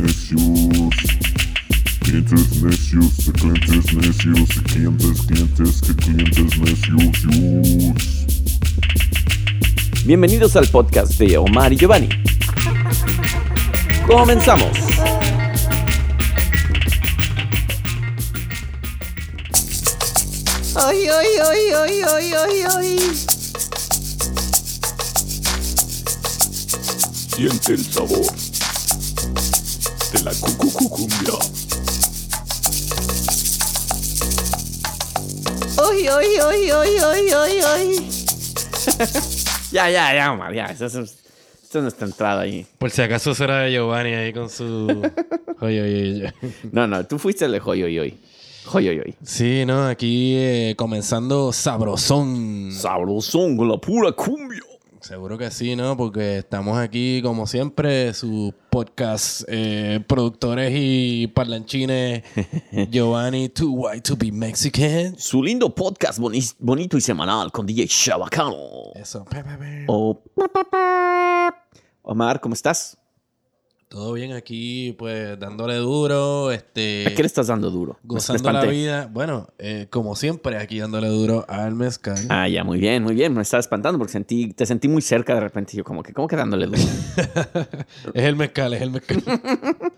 necios. Clientes necios, de clientes necios, de clientes, clientes, que clientes necios. Bienvenidos al podcast de Omar y Giovanni. Comenzamos. Ay, ay, ay, ay, ay, ay, ay. Siente el sabor de la cucucucumbia. Ay, ay, ay, ay, ay, ay, ay. Ya, ya, ya, Omar, ya. Eso, eso- esto es nuestra entrada ahí. Por si acaso será Giovanni ahí con su. Oye, oye, oye. No, no, tú fuiste el de hoy, hoy, hoy. Hoy, hoy, hoy. Sí, ¿no? Aquí eh, comenzando sabrosón. Sabrosón con la pura cumbia. Seguro que sí, ¿no? Porque estamos aquí, como siempre, sus podcast eh, productores y parlanchines Giovanni, Too White to be Mexican. Su lindo podcast boni- bonito y semanal con DJ Shabacano. Eso. Pe, pe, pe. O- Omar, ¿cómo estás? Todo bien aquí, pues dándole duro, este... ¿A qué le estás dando duro? Gozando la vida. Bueno, eh, como siempre, aquí dándole duro al mezcal. Ah, ya, muy bien, muy bien. Me estaba espantando porque sentí, te sentí muy cerca de repente. y Yo como que, ¿cómo que dándole duro? Es el mezcal, es el mezcal.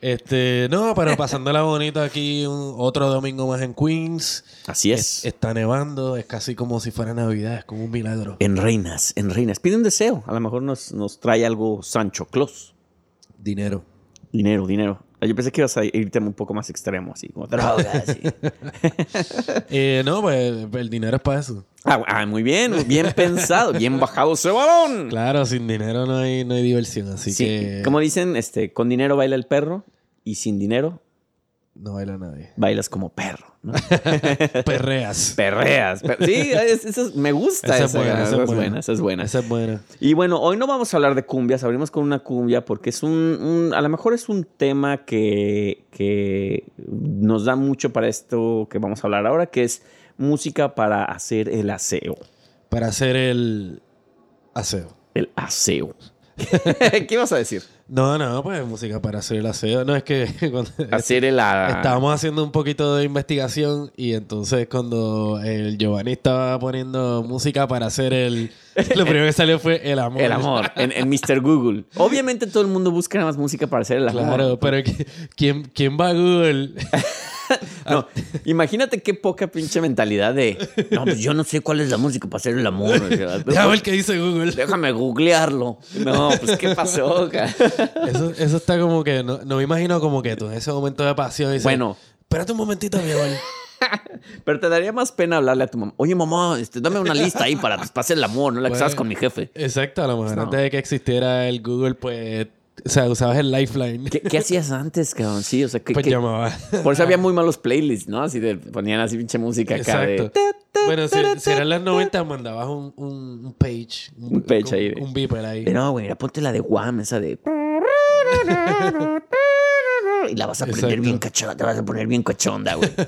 este, no, pero pasándola bonito aquí un- otro domingo más en Queens. Así Es- es. está nevando, es casi como si fuera Navidad, es como un milagro. En Reinas, en Reinas. Pide un deseo. A lo mejor nos, nos trae algo Sancho Claus. Dinero. Dinero, dinero. Ah, Yo pensé que ibas a irte un poco más extremo, así como drogas. Eh, no, pues el dinero es para eso. ah, ah, muy bien, bien pensado, bien bajado ese balón. Claro, sin dinero no hay, no hay diversión, así Sí, que como dicen, este, con dinero baila el perro y sin dinero no baila nadie. bailas como perro. ¿no? Perreas. Perreas. per- sí, es- eso es- me gusta Esa esa, es buena, esa es esa es buena. buena, esa es buena. Esa es buena. Y bueno, hoy no vamos a hablar de cumbias, abrimos con una cumbia porque es un, un- a lo mejor es un tema que, que nos da mucho para esto que vamos a hablar ahora, que es música para hacer el aseo. Para hacer el aseo. El aseo. ¿Qué ibas a decir? No, no, pues música para hacer el aseo. No, es que cuando Hacer estábamos haciendo un poquito de investigación y entonces cuando el Giovanni estaba poniendo música para hacer el... Lo primero que salió fue el amor. El amor, en, en Mr. Google. Obviamente todo el mundo busca nada más música para hacer el amor. Claro, pero ¿quién, ¿quién va a Google? No, imagínate qué poca pinche mentalidad de... No, pues yo no sé cuál es la música para hacer el amor. Déjame ver qué dice Google. Déjame googlearlo. No, pues ¿qué pasó? Eso, eso está como que... No, no me imagino como que tú en ese momento de pasión dices... Bueno. Espérate un momentito, mi amor. Pero te daría más pena hablarle a tu mamá. Oye, mamá, este, dame una lista ahí para pues, para hacer el amor, no la que Bueno. estabas con mi jefe. Exacto, a lo mejor No. antes de que existiera el Google, pues... O sea, usabas el Lifeline. ¿Qué, qué hacías antes, cabrón? Sí, o sea, ¿qué, Pues qué- llamaba. Por eso había muy malos playlists, ¿no? Así de ponían así pinche música acá Exacto. de... Bueno, si, si eran las 90, mandabas un, un, un page. Un page ahí. Un, un beeper ahí. De, no, güey, ponte la de Wham, esa de... Y la vas a poner Exacto. bien cachonda, te vas a poner bien cachonda, güey.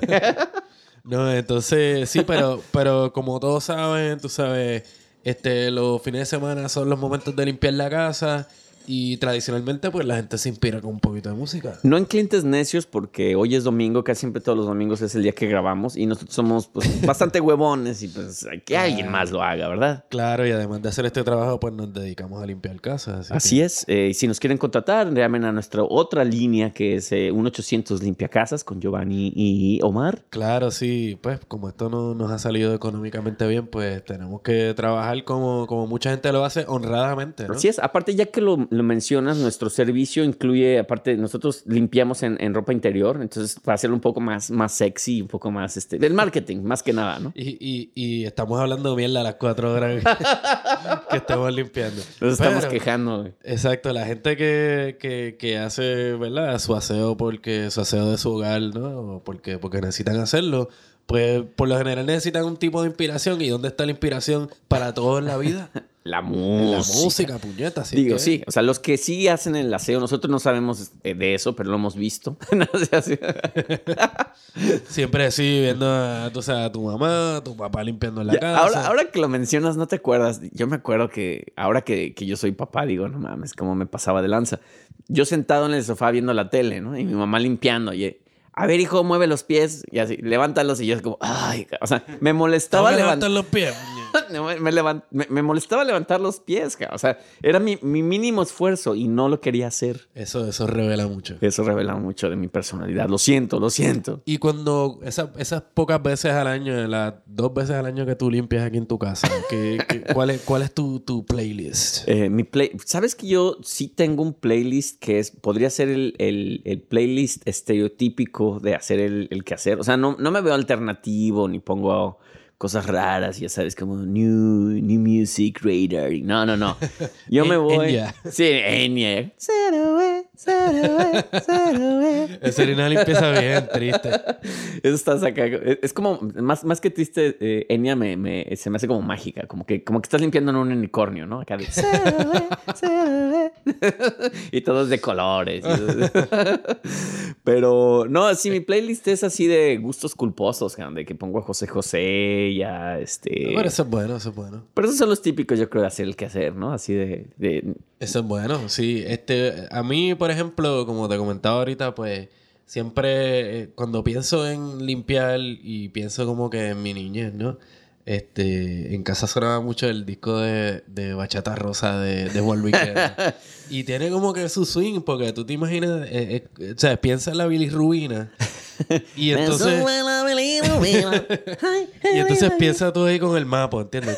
No, entonces, sí, pero, pero como todos saben, tú sabes, este, los fines de semana son los momentos de limpiar la casa y tradicionalmente, pues la gente se inspira con un poquito de música. No en clientes necios, porque hoy es domingo, casi siempre todos los domingos es el día que grabamos y nosotros somos pues, bastante huevones y pues que alguien más lo haga, ¿verdad? Claro, y además de hacer este trabajo, pues nos dedicamos a limpiar casas. Así, Así es. eh, y si nos quieren contratar, llamen a nuestra otra línea que es eh, 1-800 Limpia Casas con Giovanni y Omar. Claro, sí, pues como esto no nos ha salido económicamente bien, pues tenemos que trabajar como, como mucha gente lo hace honradamente, ¿no? Así es. Aparte, ya que lo, lo mencionas, nuestro servicio incluye, aparte, nosotros limpiamos en, en ropa interior, entonces para hacerlo un poco más, más sexy, un poco más, este, del marketing, más que nada, ¿no? Y, y, y estamos hablando mierda a las cuatro horas que estamos limpiando. Nos estamos Pero- quejando. güey. Exacto, la gente que, que, que hace, ¿verdad? Su aseo porque su aseo de su hogar, ¿no? O porque, porque necesitan hacerlo. Pues por lo general necesitan un tipo de inspiración. ¿Y dónde está la inspiración para todo en la vida? la música. La música, puñeta. Digo, que- sí, o sea, los que sí hacen el aseo, nosotros no sabemos eh, de eso, pero lo hemos visto. Siempre así, viendo a, tú sabes, a tu mamá, a tu papá limpiando la Ya, casa. ahora, ahora que lo mencionas, ¿no te acuerdas? Yo me acuerdo que ahora que, que yo soy papá, digo, no mames, cómo me pasaba de lanza. Yo sentado en el sofá viendo la tele, ¿no? Y mi mamá limpiando. Y, a ver, hijo, mueve los pies y así, levántalos. Y yo como, ay, o sea, me molestaba levantar los pies. me, me levan- me- me molestaba levantar los pies, ca- o sea, era mi, mi mínimo esfuerzo y no lo quería hacer. Eso, eso revela mucho. Eso revela mucho de mi personalidad. Lo siento, lo siento. Y cuando esas, esas pocas veces al año, las dos veces al año que tú limpias aquí en tu casa, ¿qué, qué- cuál, es, ¿cuál es tu, tu playlist? Eh, mi play, ¿Sabes que yo sí tengo un playlist que es, podría ser el, el- el playlist estereotípico de hacer el, el quehacer? O sea, no, no me veo alternativo ni pongo cosas raras, ya sabes, como New, new Music Radar. No, no, no. Yo me voy. Enya. Sí, Enya. Esa era una limpieza bien triste. Eso está acá. Es como, más, más que triste, eh, Enya me, me- se me hace como mágica. Como que, como que estás limpiando en un unicornio, ¿no? Acá de... y todo es de colores. Pero, no, sí, mi playlist es así de gustos culposos, de que pongo a José José, ya, este... Pero eso es bueno, eso es bueno. Pero esos son los típicos, yo creo, de hacer el quehacer, ¿no? Así de... de- Eso es bueno, sí. Este, a mí, por ejemplo, como te comentaba ahorita, pues siempre eh, cuando pienso en limpiar y pienso como que en mi niñez, ¿no? Este, en casa sonaba mucho el disco de, de Bachata Rosa de, de Juan Luis y tiene como que su swing, porque tú te imaginas, eh, eh, o sea, piensa en la Rubina. Y entonces... Y entonces piensa tú ahí con el mapa, ¿entiendes?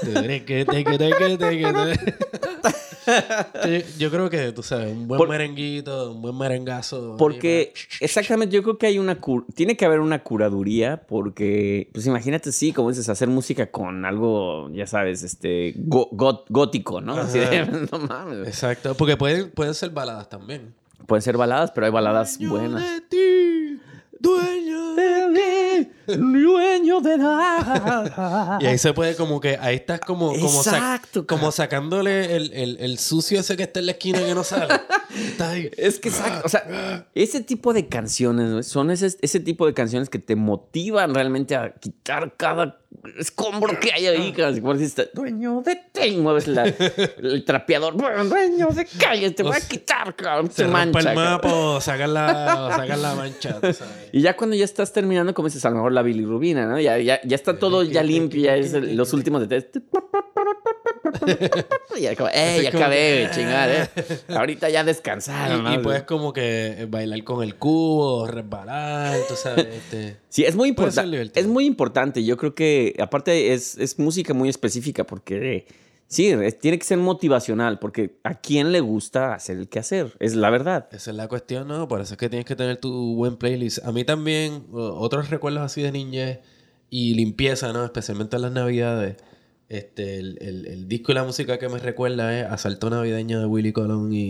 Yo creo que, tú sabes, un buen Por- merenguito, un buen merengazo. Porque exactamente, yo creo que hay una cur- tiene que haber una curaduría porque, pues imagínate, sí, como dices, hacer música con algo, ya sabes, este, go- got- gótico, ¿no? Así de, no mames. Exacto, porque pueden, pueden ser baladas también. Pueden ser baladas, pero hay baladas buenas. de ti, dueño de... Dueño de nada. Y ahí se puede como que, ahí estás como, como, sac- Exacto, como sacándole el, el, el sucio ese que está en la esquina que no sale. Ahí. Es que exacto, o sea, ese tipo de canciones ¿no? son ese, ese tipo de canciones que te motivan realmente a quitar cada escombro que hay ahí. Como si este, dueño de ti, mueves la- el trapeador, "Bueno, dueño de calle, te voy a quitar, cabrón, Se rompe mancha. el cabrón". mapa o la, o sacan la mancha, tú sabes. Y ya cuando ya estás terminando, como dices, a lo mejor la bilirrubina, ¿no? Ya, ya, ya está todo ya limpio, ya es el- los últimos detalles. Y ¡ey, Así ya acabé, que, chingar, eh! Ahorita ya descansaron, Y, y puedes como que bailar con el cubo, resbalar, tú sabes. Este. Sí, es muy importante. Es muy importante. Yo creo que, aparte, es, es música muy específica porque, sí, tiene que ser motivacional porque a quién le gusta hacer el quehacer. Es la verdad. Esa es la cuestión, ¿no? Por eso es que tienes que tener tu buen playlist. A mí también, otros recuerdos así de niñez y limpieza, ¿no? Especialmente en las navidades. Este, el, el- el disco y la música que me recuerda es Asalto Navideño de Willy Colón y, y.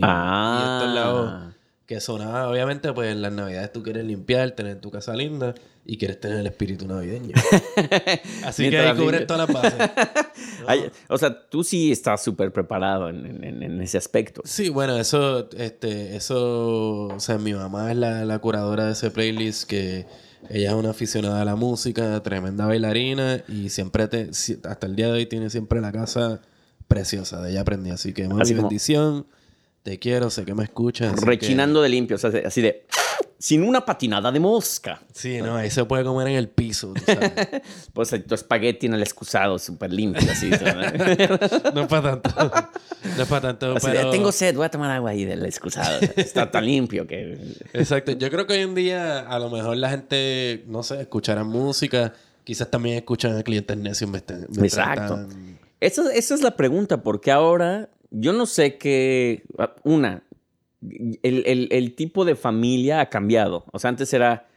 Ah. Que sonaba, obviamente, pues en las navidades tú quieres limpiar, tener tu casa linda y quieres tener el espíritu navideño. Así que ahí cubres todas las bases. Ay, o sea, tú sí estás súper preparado en, en- en ese aspecto. Sí, bueno, eso, este, eso, o sea, mi mamá es la, la curadora de ese playlist que ella es una aficionada a la música, tremenda bailarina y siempre, te, hasta el día de hoy tiene siempre la casa preciosa, de ella aprendí, así que Así como- bendición, te quiero, sé que me escuchas. que- Rechinando de limpio, o sea, así de... Sin una patinada de mosca. Sí, no, ahí se puede comer en el piso, tú sabes. Pues tu espagueti en el excusado, súper limpio, así. ¿no? Es para tanto, no es para tanto, Así de, pero... tengo sed, voy a tomar agua ahí del excusado. Está tan limpio que... Exacto. Yo creo que hoy en día a lo mejor la gente, no sé, escuchará música. Quizás también escuchan a clientes necios mientras- mientras Exacto. esa es la pregunta, porque ahora yo no sé qué. Una, el, el- el tipo de familia ha cambiado. O sea, antes era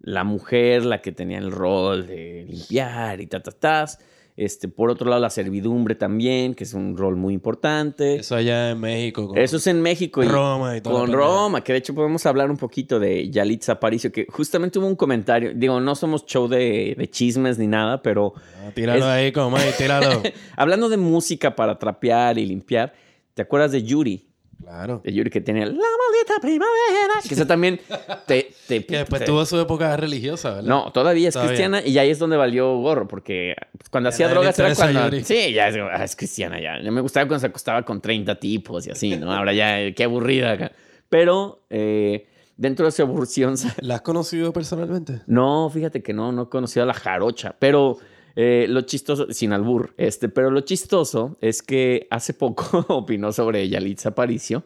la mujer la que tenía el rol de limpiar y ta, ta, tas. Este, por otro lado, la servidumbre también, que es un rol muy importante. Eso allá en México. con- Eso es en México. Y Roma y toda Con. Roma, que de hecho podemos hablar un poquito de Yalitza Aparicio, que justamente hubo un comentario. Digo, no somos show de, de chismes ni nada, pero Ah, tíralo es- ahí, como ahí, tíralo. hablando de música para trapear y limpiar, ¿te acuerdas de Yuri? claro. De Yuri que tenía La maldita primavera. Que eso también te. te- Que después te- tuvo su época religiosa, ¿verdad? No, todavía es Todavía. cristiana y ahí es donde valió gorro, porque cuando Ya hacía drogas era cuando. Yuri. Sí, ya es, ah, es cristiana ya. Me gustaba cuando se acostaba con 30 tipos y así, ¿no? Ahora ya, qué aburrida acá. Pero eh, dentro de esa aburrición. ¿La has conocido personalmente? No, fíjate que no, no he conocido a la jarocha, pero eh, lo chistoso, sin albur, este, pero lo chistoso es que hace poco opinó sobre Yalitza Aparicio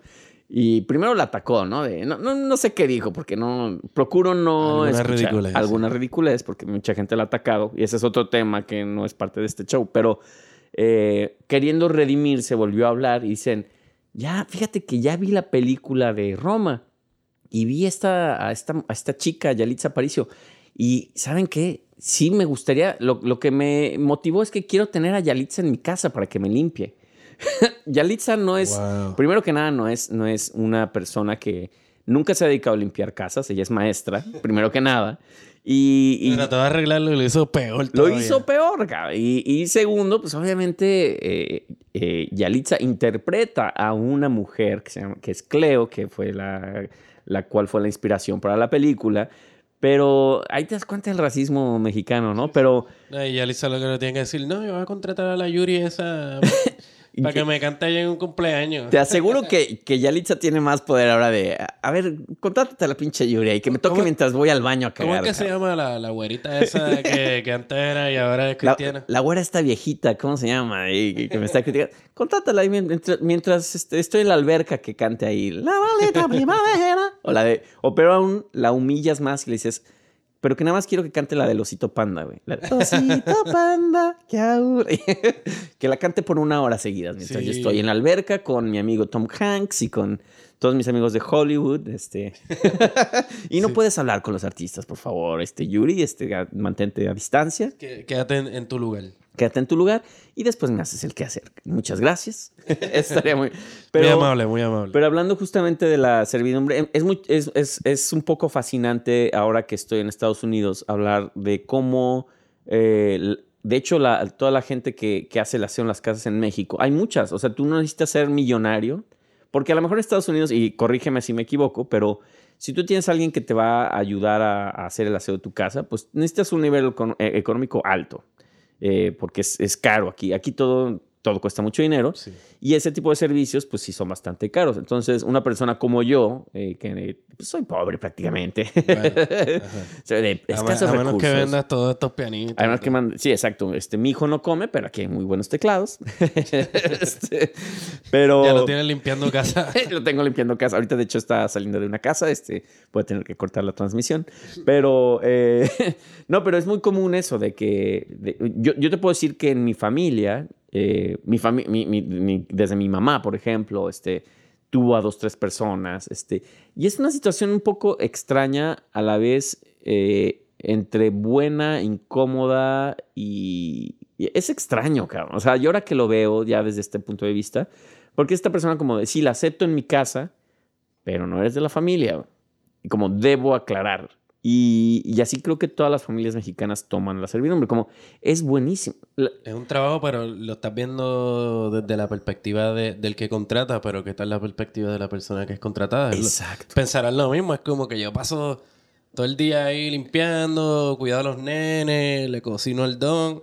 y primero la atacó, ¿no? De- no, no, no sé qué dijo, porque no, procuro no Alguna escuchar ridiculez. alguna ridiculez, porque mucha gente la ha atacado y ese es otro tema que no es parte de este show, pero eh, queriendo redimirse volvió a hablar y dicen, ya, fíjate que ya vi la película de Roma y vi esta, a, esta, a esta chica, Yalitza Aparicio. Y ¿saben qué? Sí me gustaría, lo, lo que me motivó es que quiero tener a Yalitza en mi casa para que me limpie. Yalitza no es, Wow. primero que nada, no es, no es una persona que nunca se ha dedicado a limpiar casas, ella es maestra, primero que nada. Y, y- Trató de arreglarlo y lo hizo peor. lo todavía. hizo peor, cabrón. Y, y segundo, pues obviamente eh, eh, Yalitza interpreta a una mujer que, se llama, que es Cleo, que fue la, la cual fue la inspiración para la película. Pero ahí te das cuenta del racismo mexicano, ¿no? Pero y ya Lisa lo que le tiene que decir, no, yo voy a contratar a la Yuri esa para que me cante allá en un cumpleaños. te aseguro que, que Yalitza tiene más poder ahora de, a ver, contrátate a la pinche Yuri y que me toque ¿Cómo- mientras voy al baño a ¿Cómo cagar. es que se llama la, la güerita esa que, que antes era y ahora es cristiana? la güera está viejita, ¿cómo se llama? Y, que- me está criticando. Contrátala ahí mientras, mientras, este, estoy en la alberca que cante ahí. La maldita primavera. O la de. O pero aún la humillas más y le dices. Pero que nada más quiero que cante la del osito panda, güey. La de, osito panda, que aburre". Que la cante por una hora seguidas mientras yo estoy en la alberca con mi amigo Tom Hanks y con todos mis amigos de Hollywood. Este. y no puedes hablar con los artistas, por favor. Este, Yuri, este, mantente a distancia. Quédate en, en tu lugar. Quédate en tu lugar y después me haces el que hacer. Muchas gracias. Estaría muy. muy amable, muy amable. Pero hablando justamente de la servidumbre, em, es, muy, es, es- es un poco fascinante ahora que estoy en Estados Unidos hablar de cómo, eh, de hecho, la- toda la gente que, que hace el aseo en las casas en México, hay muchas, o sea, tú no necesitas ser millonario, porque a lo mejor en Estados Unidos, y corrígeme si me equivoco, pero si tú tienes a alguien que te va a ayudar a, a hacer el aseo de tu casa, pues necesitas un nivel econ- eh, económico alto, eh, porque es, es caro aquí. Aquí todo, todo cuesta mucho dinero. Sí. Y ese tipo de servicios, pues sí son bastante caros. Entonces, una persona como yo, eh, que pues, soy pobre prácticamente, soy de A, me- escasos a menos que recursos. vendas todos estos pianitos. Además que man- sí, exacto. Este, mi hijo no come, pero aquí hay muy buenos teclados. Este, pero Ya lo tienes limpiando casa. lo tengo limpiando casa. Ahorita, de hecho, está saliendo de una casa. Este, puede tener que cortar la transmisión. Pero, eh, no, pero es muy común eso de que de- yo, yo te puedo decir que en mi familia, eh, mi desde mi mamá, por ejemplo, este, tuvo a dos, tres personas. Este, y es una situación un poco extraña a la vez eh, entre buena, incómoda y, es extraño, cabrón. O sea, yo ahora que lo veo ya desde este punto de vista, porque esta persona como de, sí, la acepto en mi casa, pero no eres de la familia. Y como debo aclarar. Y, y así creo que todas las familias mexicanas toman la servidumbre. Como es buenísimo. La- Es un trabajo, pero lo estás viendo desde la perspectiva de- del que contrata, pero ¿qué tal la perspectiva de la persona que es contratada? Exacto. Pensarán lo mismo, es como que yo paso todo el día ahí limpiando, cuidando a los nenes, le cocino el don.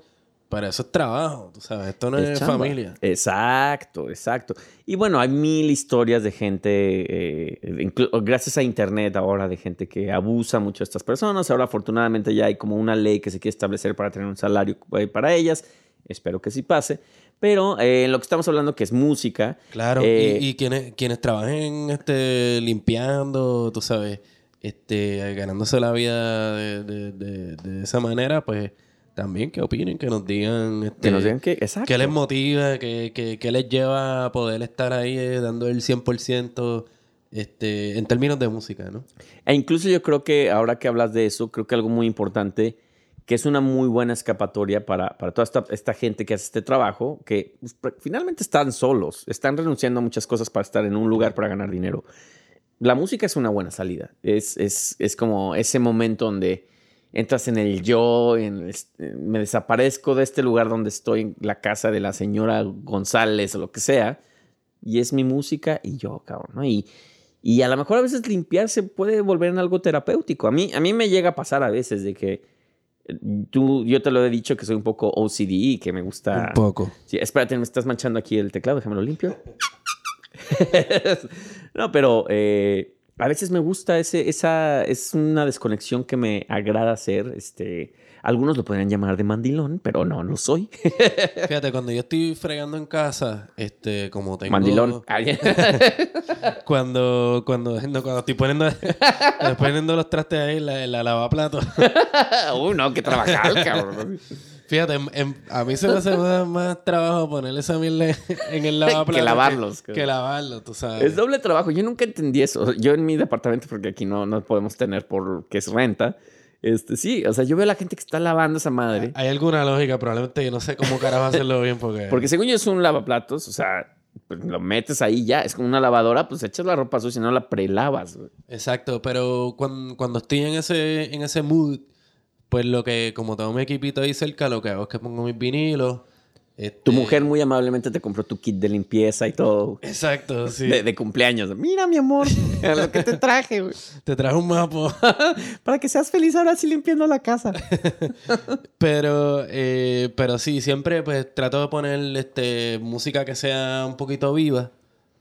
Para eso es trabajo, tú sabes, esto no es, chamba. familia. Exacto, exacto. Y bueno, hay mil historias de gente, eh, gracias a Internet ahora, de gente que abusa mucho de estas personas. Ahora, afortunadamente, ya hay como una ley que se quiere establecer para tener un salario eh, para ellas. Espero que sí pase. Pero eh, en lo que estamos hablando, que es música. Claro, eh, y, y quienes, quienes trabajen este, limpiando, tú sabes, este, ganándose la vida de, de- de- de esa manera, pues también que opinen, que nos digan, este, que nos digan que, exacto. qué les motiva, qué, qué- qué les lleva a poder estar ahí eh, dando el 100% este, en términos de música, ¿no? E incluso yo creo que ahora que hablas de eso, creo que algo muy importante que es una muy buena escapatoria para, para toda esta, esta gente que hace este trabajo, que pues, finalmente están solos, están renunciando a muchas cosas para estar en un lugar para ganar dinero. La música es una buena salida, es, es, es como ese momento donde entras en el yo, en el- me desaparezco de este lugar donde estoy, en la casa de la señora González o lo que sea, y es mi música y yo, cabrón, ¿no? Y, y a lo mejor a veces limpiarse puede volver en algo terapéutico. A mí, a mí me llega a pasar a veces de que eh, tú, yo te lo he dicho que soy un poco OCD y que me gusta... Un poco. Sí, espérate, me estás manchando aquí el teclado, déjamelo limpio. no, pero eh, a veces me gusta ese, esa, es una desconexión que me agrada hacer. Este, algunos lo podrían llamar de mandilón, pero no, no soy. Fíjate, cuando yo estoy fregando en casa, este, como tengo... mandilón. Cuando, cuando, no, cuando estoy poniendo, poniendo los trastes ahí en la, en la lavaplatos. Uy, no, que trabajar, cabrón. Fíjate, en- en- a mí se me hace más, más trabajo ponerle esa mierda en el lavaplatos. Que lavarlos, Que, que lavarlos, tú sabes. Es doble trabajo. Yo nunca entendí eso. Yo en mi departamento, porque aquí no, no podemos tener porque es renta. Este, sí, o sea, yo veo a la gente que está lavando esa madre. Hay alguna lógica, probablemente yo no sé cómo carajo hacerlo bien porque... Porque según yo es un lavaplatos, o sea, pues lo metes ahí ya, es como una lavadora, pues echas la ropa sucia y no la prelavas. Exacto, pero cuando, cuando estoy en ese, en ese mood, pues lo que, como tengo mi equipito ahí cerca, lo que hago es que pongo mis vinilos. Tu este- mujer muy amablemente te compró tu kit de limpieza y todo. Exacto, sí. De, de cumpleaños. Mira, mi amor, lo que te traje. Te traje un mapa. Para que seas feliz ahora sí limpiando la casa. Pero, eh, pero sí, siempre pues trato de poner este, música que sea un poquito viva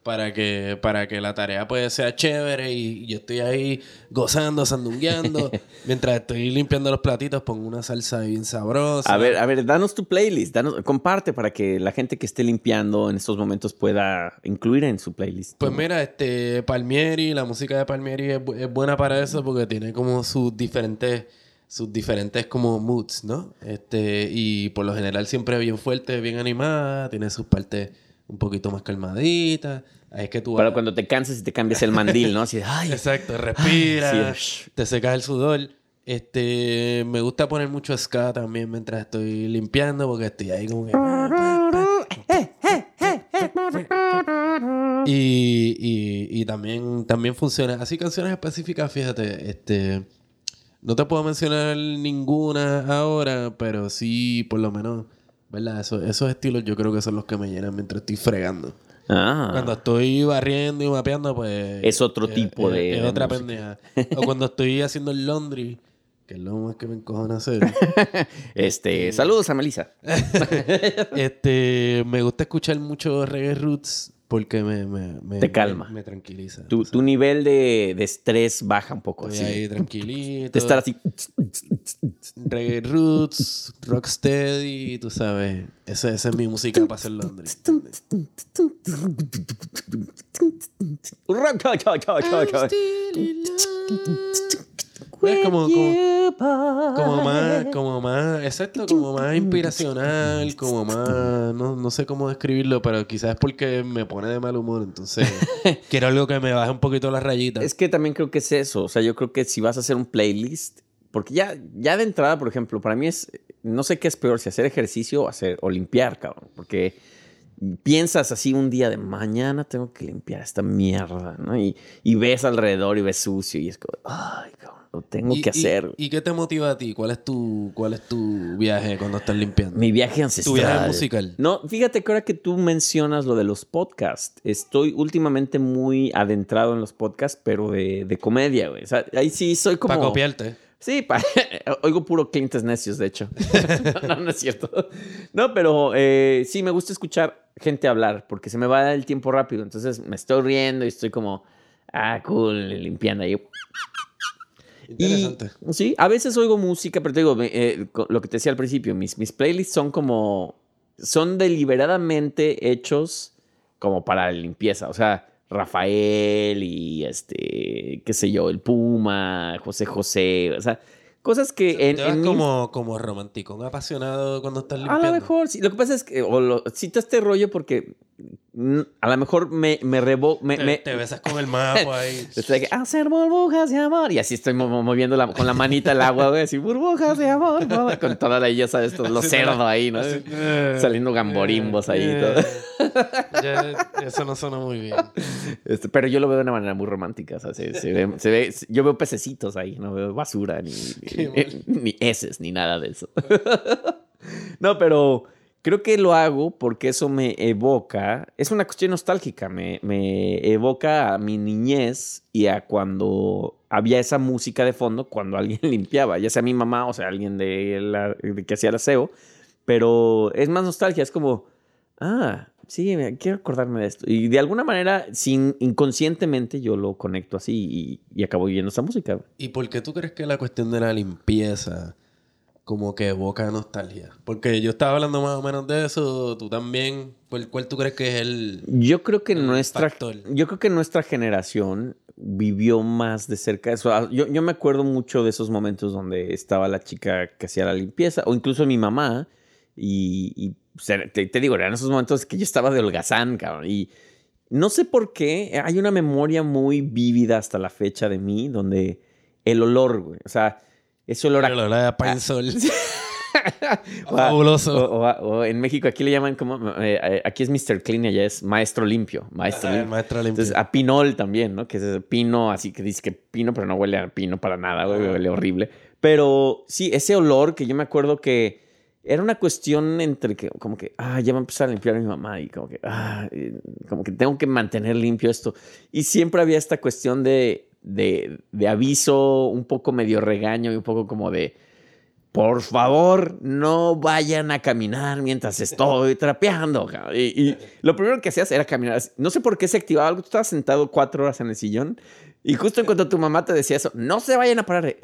para que, para que la tarea pues sea chévere y yo estoy ahí gozando, sandungueando. Mientras estoy limpiando los platitos pongo una salsa bien sabrosa. A ver, a ver, danos tu playlist, danos, comparte para que la gente que esté limpiando en estos momentos pueda incluir en su playlist. Pues mira, este Palmieri, la música de Palmieri es, es buena para eso porque tiene como sus diferentes sus diferentes como moods, ¿no? Este, y por lo general siempre bien fuerte, bien animada, tiene sus partes un poquito más calmaditas. Ahí es que tú Para vas- cuando te canses y te cambias el mandil, ¿no? Así de, ay, Exacto, respira, sí. te secas el sudor. Este, me gusta poner mucho ska también mientras estoy limpiando porque estoy ahí como que Y, y, y también, también funciona. Así canciones específicas, fíjate, este. No te puedo mencionar ninguna ahora, pero sí, por lo menos, ¿verdad? Eso- esos estilos yo creo que son los que me llenan mientras estoy fregando. Ah. Cuando estoy barriendo y mapeando, pues. Es otro tipo de- Es, de otra música. pendeja. O cuando estoy haciendo el laundry, que es lo más que me encojona hacer. Este, saludos a Melissa. este. Me gusta escuchar mucho reggae roots porque me. me, me- Te calma. Me, me tranquiliza. Tu, tu nivel de, de estrés baja un poco. Estoy Así. ahí tranquilito. De estar así. Reggae roots, rocksteady, tú sabes. Esa, esa es mi música para hacer laundry. Es como, como, como más, como más, exacto, como más inspiracional, como más, no, no sé cómo describirlo, pero quizás es porque me pone de mal humor, entonces quiero algo que me baje un poquito las rayitas. Es que también creo que es eso. O sea, yo creo que si vas a hacer un playlist, porque ya, ya de entrada, por ejemplo, para mí es, no sé qué es peor, si hacer ejercicio o, hacer, o limpiar, cabrón. Porque piensas así un día de mañana tengo que limpiar esta mierda, ¿no? Y, y ves alrededor y ves sucio y es como, ay, cabrón, lo tengo ¿Y- que hacer. ¿Y, qué te motiva a ti? ¿Cuál es tu, cuál es tu viaje cuando estás limpiando? Mi viaje ancestral. viaje musical. No, fíjate que ahora que tú mencionas lo de los podcasts, estoy últimamente muy adentrado en los podcasts, pero de, de comedia, güey. O sea, ahí sí soy como... Para copiarte. Sí, pa- oigo puro clientes necios, de hecho. no, no es cierto. No, pero eh, sí, me gusta escuchar gente hablar porque se me va el tiempo rápido. Entonces me estoy riendo y estoy como, ah, cool, limpiando ahí. Interesante. Y, sí, a veces oigo música, pero te digo, eh, lo que te decía al principio, mis, mis playlists son como, son deliberadamente hechos como para la limpieza. O sea, Rafael y este, qué sé yo, el Puma, José José, o sea, cosas que en, Te vas en mí- como, como romántico, un apasionado cuando estás a limpiando. lo mejor, sí. Lo que pasa es que, o lo, cito este rollo porque a lo mejor me, me rebo... Me, Te, me- te besas con el mapa ahí. Estoy hacer burbujas de amor. Y así estoy mo- mo- moviendo la- con la manita el agua, güey. Así, burbujas de amor. ¿no? Con toda la, ya sabes, todos los cerdos ahí, ¿no? así, eh, Saliendo gamborimbos ahí y eh, todo. ya, eso no suena muy bien. Este, pero yo lo veo de una manera muy romántica. O sea, se, se ve, se ve- yo veo pececitos ahí, no veo basura, ni, Qué ni, ni heces, ni nada de eso. no, pero creo que lo hago porque eso me evoca. Es una cuestión nostálgica. Me, me evoca a mi niñez y a cuando había esa música de fondo cuando alguien limpiaba, ya sea mi mamá o sea alguien de, la, que hacía el aseo. Pero es más nostalgia, es como, ah, sí, quiero acordarme de esto. Y de alguna manera, sin inconscientemente, yo lo conecto así y, y acabo oyendo esa música. ¿Y por qué tú crees que la cuestión de la limpieza como que evoca nostalgia? Porque yo estaba hablando más o menos de eso, tú también. ¿Cuál, cuál tú crees que es el...? Yo creo que nuestra, factor. yo creo que nuestra generación vivió más de cerca eso. Ah, Yo, yo me acuerdo mucho de esos momentos donde estaba la chica que hacía la limpieza, o incluso mi mamá, y, sea, te, te digo, eran esos momentos que yo estaba de holgazán, cabrón, y no sé por qué, hay una memoria muy vívida hasta la fecha de mí, donde el olor, güey, o sea, ese olor a El olor a Pine Sol. o a- Fabuloso. O, o- o en México aquí le llaman como eh, eh, aquí es Mr. Clean y allá es maestro limpio, maestro Ah, limpio. maestro limpio. Entonces a pinol también, ¿no? Que es pino, así que dice que pino, pero no huele a pino para nada, güey, huele horrible. Pero sí, ese olor que yo me acuerdo que era una cuestión entre que como que ah, ya va a empezar a limpiar mi mamá y como que ah, eh, como que tengo que mantener limpio esto. Y siempre había esta cuestión de de, de aviso, un poco medio regaño y un poco como de por favor, no vayan a caminar mientras estoy trapeando. Y, y lo primero que hacías era caminar. No sé por qué se activaba algo. Tú estabas sentado cuatro horas en el sillón y justo en cuanto tu mamá te decía eso, no se vayan a parar. de,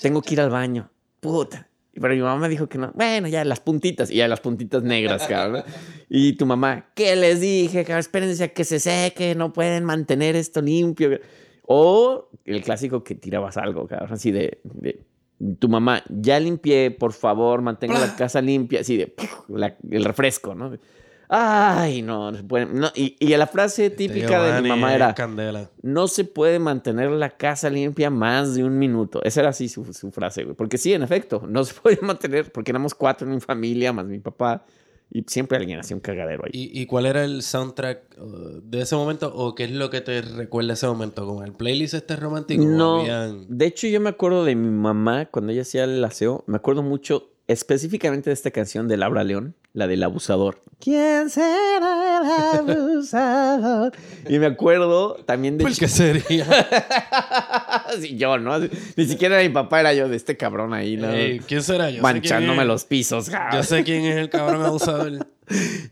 Tengo que ir al baño. Puta. Pero mi mamá me dijo que no. Bueno, ya las puntitas. Y ya las puntitas negras, cabrón. Y tu mamá, ¿qué les dije? Cabrón? Espérense a que se seque. No pueden mantener esto limpio. O el clásico que tirabas algo, cabrón. Así de, de tu mamá, ya limpié, por favor, mantenga la casa limpia, así de la- el refresco, ¿no? Ay, no, no se puede- no, y, y la frase típica de mi mamá era, Candela. no se puede mantener la casa limpia más de un minuto. Esa era así su, su frase, güey. Porque sí, en efecto, no se puede mantener, porque éramos cuatro en mi familia, más mi papá, y siempre alguien hacía un cagadero ahí. ¿Y, y cuál era el soundtrack uh, de ese momento? ¿O qué es lo que te recuerda ese momento? ¿Con el playlist este romántico? ¿O No, habían- de hecho yo me acuerdo de mi mamá cuando ella hacía el aseo, me acuerdo mucho específicamente de esta canción de Laura León, la del abusador. ¿Quién será el abusador? Y me acuerdo también de... ¿Por qué sería? Sí, yo, ¿no? Ni siquiera mi papá era yo de este cabrón ahí, ¿no? Ey, ¿Quién será? Yo Manchándome los pisos. Yo sé quién es el cabrón abusador.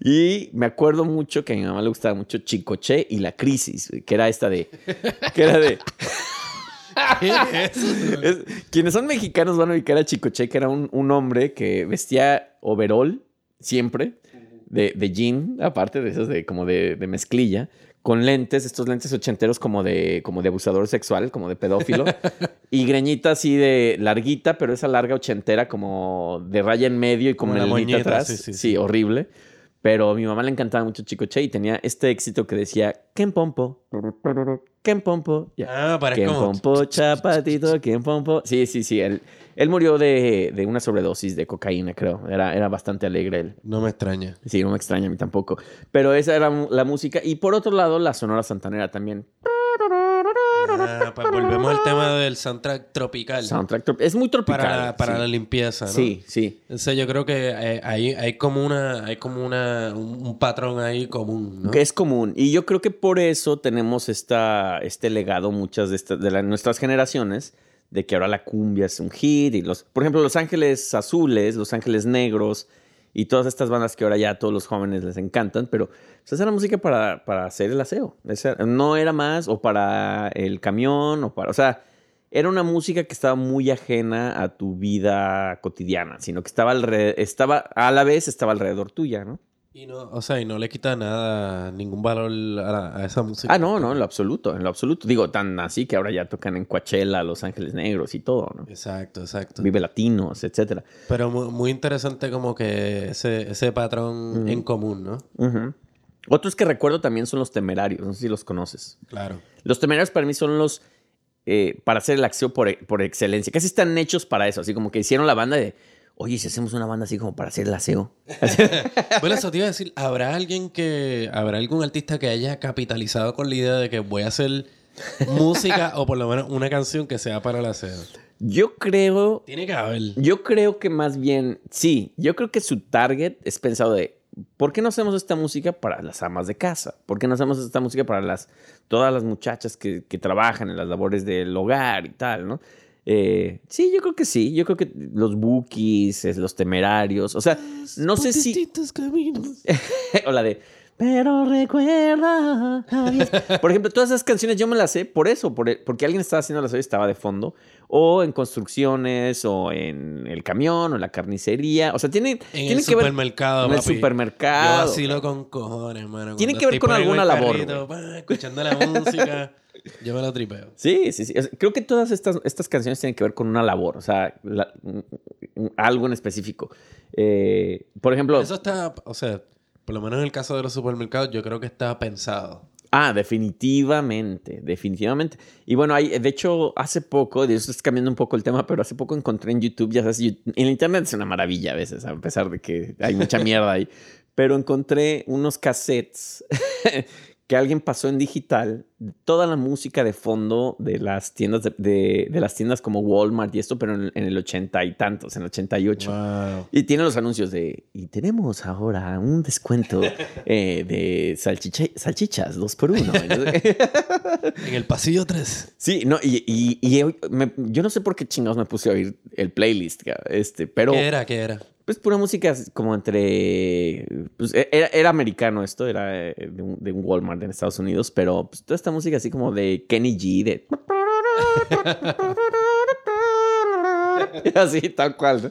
Y me acuerdo mucho que a mi mamá le gustaba mucho Chicoche y La Crisis, que era esta de... Que era de... Quienes son mexicanos van a ubicar a Chicoche, que era un, un hombre que vestía overall siempre, de, de jean, aparte de esos de como de, de mezclilla, con lentes, estos lentes ochenteros como de, como de abusador sexual, como de pedófilo, y greñita así de larguita, pero esa larga ochentera como de raya en medio y como, Como en la el moñita, atrás. sí, Sí, sí, sí. horrible. Pero a mi mamá le encantaba mucho Chicoche y tenía este éxito que decía, Ken Pompo, Ken Pompo. Ya. Ah, ¿Quién como... pompo, chapatito? ¿Quién pompo? Sí, sí, sí. Él, él murió de, de una sobredosis de cocaína, creo. Era, era bastante alegre él. No me extraña. Sí, no me extraña a mí tampoco. Pero esa era la música. Y por otro lado, la Sonora Santanera también. Ah, pues volvemos al tema del soundtrack tropical. Soundtrack trop- Es muy tropical. para la, para sí. la limpieza, ¿no? Sí, sí. Entonces yo creo que eh, hay, hay como una, hay como una, un, un patrón ahí común, ¿no? Que es común. Y yo creo que por eso tenemos esta, este legado, muchas de, estas- de la- nuestras generaciones, de que ahora la cumbia es un hit. Y los, por ejemplo, Los Ángeles Azules, Los Ángeles Negros y todas estas bandas que ahora ya a todos los jóvenes les encantan, pero pues, esa era música para, para hacer el aseo. No era más, o para el camión, o para. O sea, era una música que estaba muy ajena a tu vida cotidiana, sino que estaba, estaba a la vez estaba alrededor tuya, ¿no? Y no, o sea, y no le quita nada, ningún valor a, la- a esa música. Ah, no, no, en lo absoluto, en lo absoluto. Digo, tan así que ahora ya tocan en Coachella, Los Ángeles Negros y todo, ¿no? Exacto, exacto. Vive Latinos, etcétera. Pero mu- muy, interesante como que ese, ese patrón en común, ¿no? Otros que recuerdo también son los temerarios, no sé si los conoces. Claro. Los temerarios para mí son los eh, para hacer el aseo por, por excelencia. Casi están hechos para eso, así como que hicieron la banda de, oye, si hacemos una banda así como para hacer el aseo. Bueno, eso te iba a decir, ¿habrá alguien que, habrá algún artista que haya capitalizado con la idea de que voy a hacer música o por lo menos una canción que sea para el aseo? Yo creo, Tiene que haber. yo creo que más bien, sí, yo creo que su target es pensado de, ¿por qué no hacemos esta música para las amas de casa? ¿Por qué no hacemos esta música para las, todas las muchachas que, que trabajan en las labores del hogar y tal, ¿no? Eh, sí, yo creo que sí. Yo creo que los bookies, es, los temerarios. O sea, no sé si. Caminos. o la de. Pero recuerda. adiós". Por ejemplo, todas esas canciones yo me las sé por eso, por- porque alguien estaba haciendo las y estaba de fondo. O en construcciones, o en el camión, o en la carnicería. O sea, tiene, En tiene el que ver. supermercado, en el supermercado. Yo vacilo con cojones, mano. Tiene Cuando que ver con en alguna el labor, carrito, pa, escuchando la música. Yo me lo tripeo. Sí, sí, sí. Creo que todas estas, estas canciones tienen que ver con una labor, o sea, la- algo en específico. Eh, por ejemplo, Eso está, o sea, por lo menos en el caso de los supermercados, yo creo que está pensado. ah, definitivamente, definitivamente. Y bueno, hay, de hecho, hace poco, de eso está cambiando un poco el tema, pero hace poco encontré en YouTube, ya sabes, you- en internet es una maravilla a veces, a pesar de que hay mucha mierda ahí, pero encontré unos cassettes que alguien pasó en digital, toda la música de fondo de las tiendas de, de- de las tiendas como Walmart y esto, pero en, en el ochenta y tantos, en el 88. Wow. Y tiene los anuncios de, y tenemos ahora un descuento eh, de salchicha- salchichas, dos por uno. En el pasillo 3. sí, no, y, y- y he- me- yo no sé por qué chingados me puse a oír el playlist, este, pero ¿Qué era? ¿Qué era? Pues pura música como entre, pues e- era, era americano esto, era eh, de un, de Walmart en Estados Unidos, pero pues, toda esta música así como de Kenny G, de... Así, tal cual. ¿no?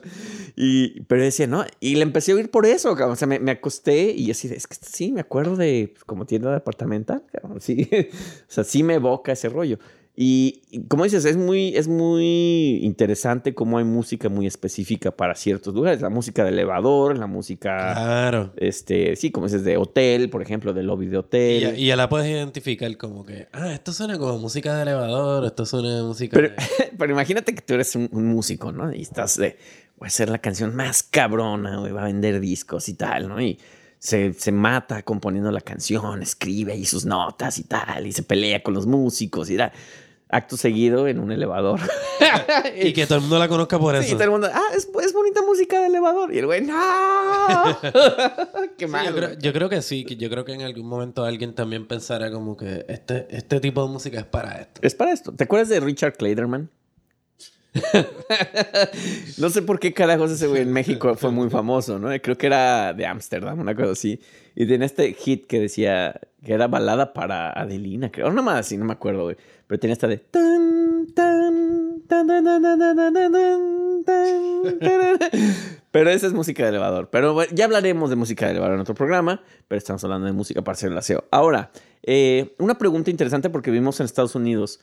Y, pero decía, no, y le empecé a oír por eso. O sea, me, me acosté y así, de, es que sí, me acuerdo de pues, como tienda departamental, cabrón. Sí, o sea, sí me evoca ese rollo. Y, y como dices, es muy, es muy interesante cómo hay música muy específica para ciertos lugares. La música de elevador, la música, Claro. este, sí, como dices, de hotel, por ejemplo, de lobby de Y hotel. ya, y ya la puedes identificar como que, ah, esto suena como música de elevador, esto suena música Pero, de... pero imagínate que tú eres un, un músico, ¿no? Y estás de, voy a hacer la canción más cabrona, güey, va a vender discos y tal, ¿no? Y se, se mata componiendo la canción, escribe ahí sus notas y tal, y se pelea con los músicos y tal. Acto seguido en un elevador. Y que todo el mundo la conozca por Sí, eso. todo el mundo, ah, es, es bonita música de elevador. Y el güey, no. Qué Sí, mal. yo, creo, yo creo que sí, que yo creo que en algún momento alguien también pensará como que este, este tipo de música es para esto. Es para esto. ¿Te acuerdas de Richard Clayderman? No sé por qué carajos ese güey en México fue muy famoso, ¿no? Creo que era de Ámsterdam, una cosa así. Y tenía este hit que decía que era balada para Adelina, creo. No más así, no me acuerdo, güey. Pero tenía esta de... tan, tan, tan, tan. Pero esa es música de elevador. Pero ya hablaremos de música de elevador en otro programa, pero estamos hablando de música para hacer el aseo. Ahora, eh, una pregunta interesante porque vivimos en Estados Unidos.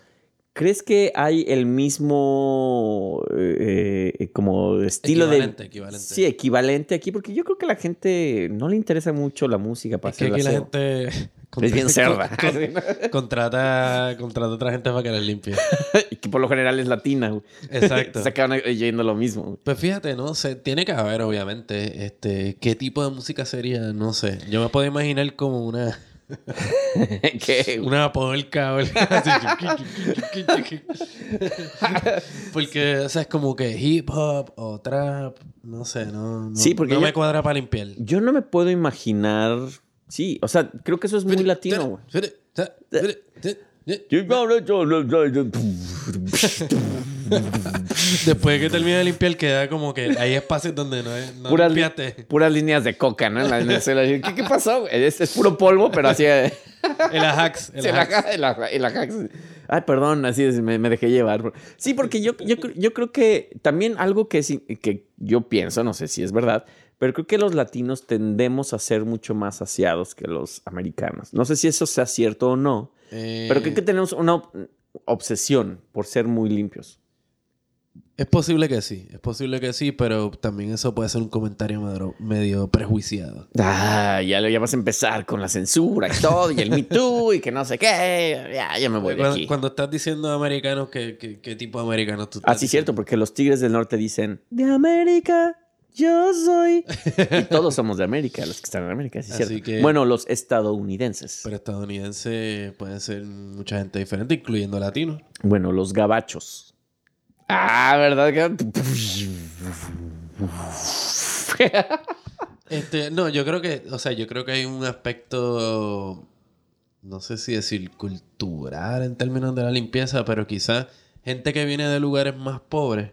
¿Crees que hay el mismo eh, eh, como estilo Equivalente, de equivalente. sí equivalente aquí? Porque yo creo que a la gente no le interesa mucho la música para Es que aquí la gente... Es bien cerda. con- contrata, contrata a otra gente para que la limpie. y que por lo general es latina. güey. Exacto. Se acaban oyendo lo mismo. güey. Pues fíjate, no sé, tiene que haber, obviamente, este, qué tipo de música sería, no sé. Yo me puedo imaginar como una, Que- una así. Porque, o sea, es como que hip hop o trap, no sé, no, no, Sí, porque no yo- me cuadra para limpiar. Yo no me puedo imaginar. Sí, o sea, creo que eso es muy latino, güey. Después que termina de limpiar, queda como que hay espacios donde no, es- no Puras, limpiaste. puras líneas de coca, ¿no? En la Venezuela. ¿Qué, qué pasó? Es, es puro polvo, pero así. eh, El ajax. El ajax. aja- el aja- el ajax. Ay, perdón, así es, me, me dejé llevar. Sí, porque yo, yo, yo creo que también algo que, que yo pienso, no sé si es verdad, pero creo que los latinos tendemos a ser mucho más aseados que los americanos. No sé si eso sea cierto o no, Eh, pero creo que tenemos una ob- obsesión por ser muy limpios. Es posible que sí, es posible que sí, pero también eso puede ser un comentario medio, medio prejuiciado. Ah, ya, lo- ya vas a empezar con la censura y todo, y el Me Too, y que no sé qué. Ya, ya me voy de Cuando, aquí. cuando estás diciendo americanos, ¿qué, qué, qué tipo de americanos tú estás Ah, sí, cierto, porque los Tigres del Norte dicen, de América, yo soy. y todos somos de América, los que están en América, sí, Así cierto. que- Bueno, los estadounidenses. Pero estadounidense pueden ser mucha gente diferente, incluyendo latinos. Bueno, los gabachos. Ah, ¿verdad? que- Este, no, yo creo que, o sea, yo creo que hay un aspecto, no sé si decir cultural en términos de la limpieza, pero quizás gente que viene de lugares más pobres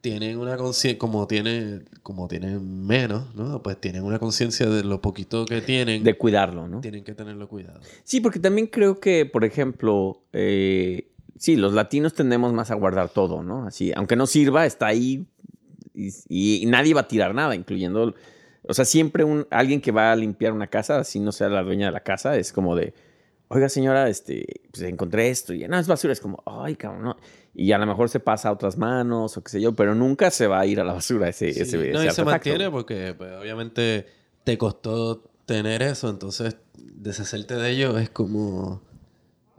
tienen una conciencia, como tiene, como tienen menos, ¿no? Pues tienen una conciencia de lo poquito que tienen, De cuidarlo, ¿no? tienen que tenerlo cuidado. Sí, porque también creo que, por ejemplo, eh, sí, los latinos tendemos más a guardar todo, ¿no? Así, aunque no sirva, está ahí y, y nadie va a tirar nada, incluyendo, o sea, siempre un, alguien que va a limpiar una casa, así no sea la dueña de la casa, es como de, oiga señora, este, pues encontré esto y no es basura, es como, ay, cabrón, no. Y a lo mejor se pasa a otras manos o qué sé yo, pero nunca se va a ir a la basura ese, Sí, ese, no, ese y se mantiene porque pues, obviamente te costó tener eso, entonces deshacerte de ello es como...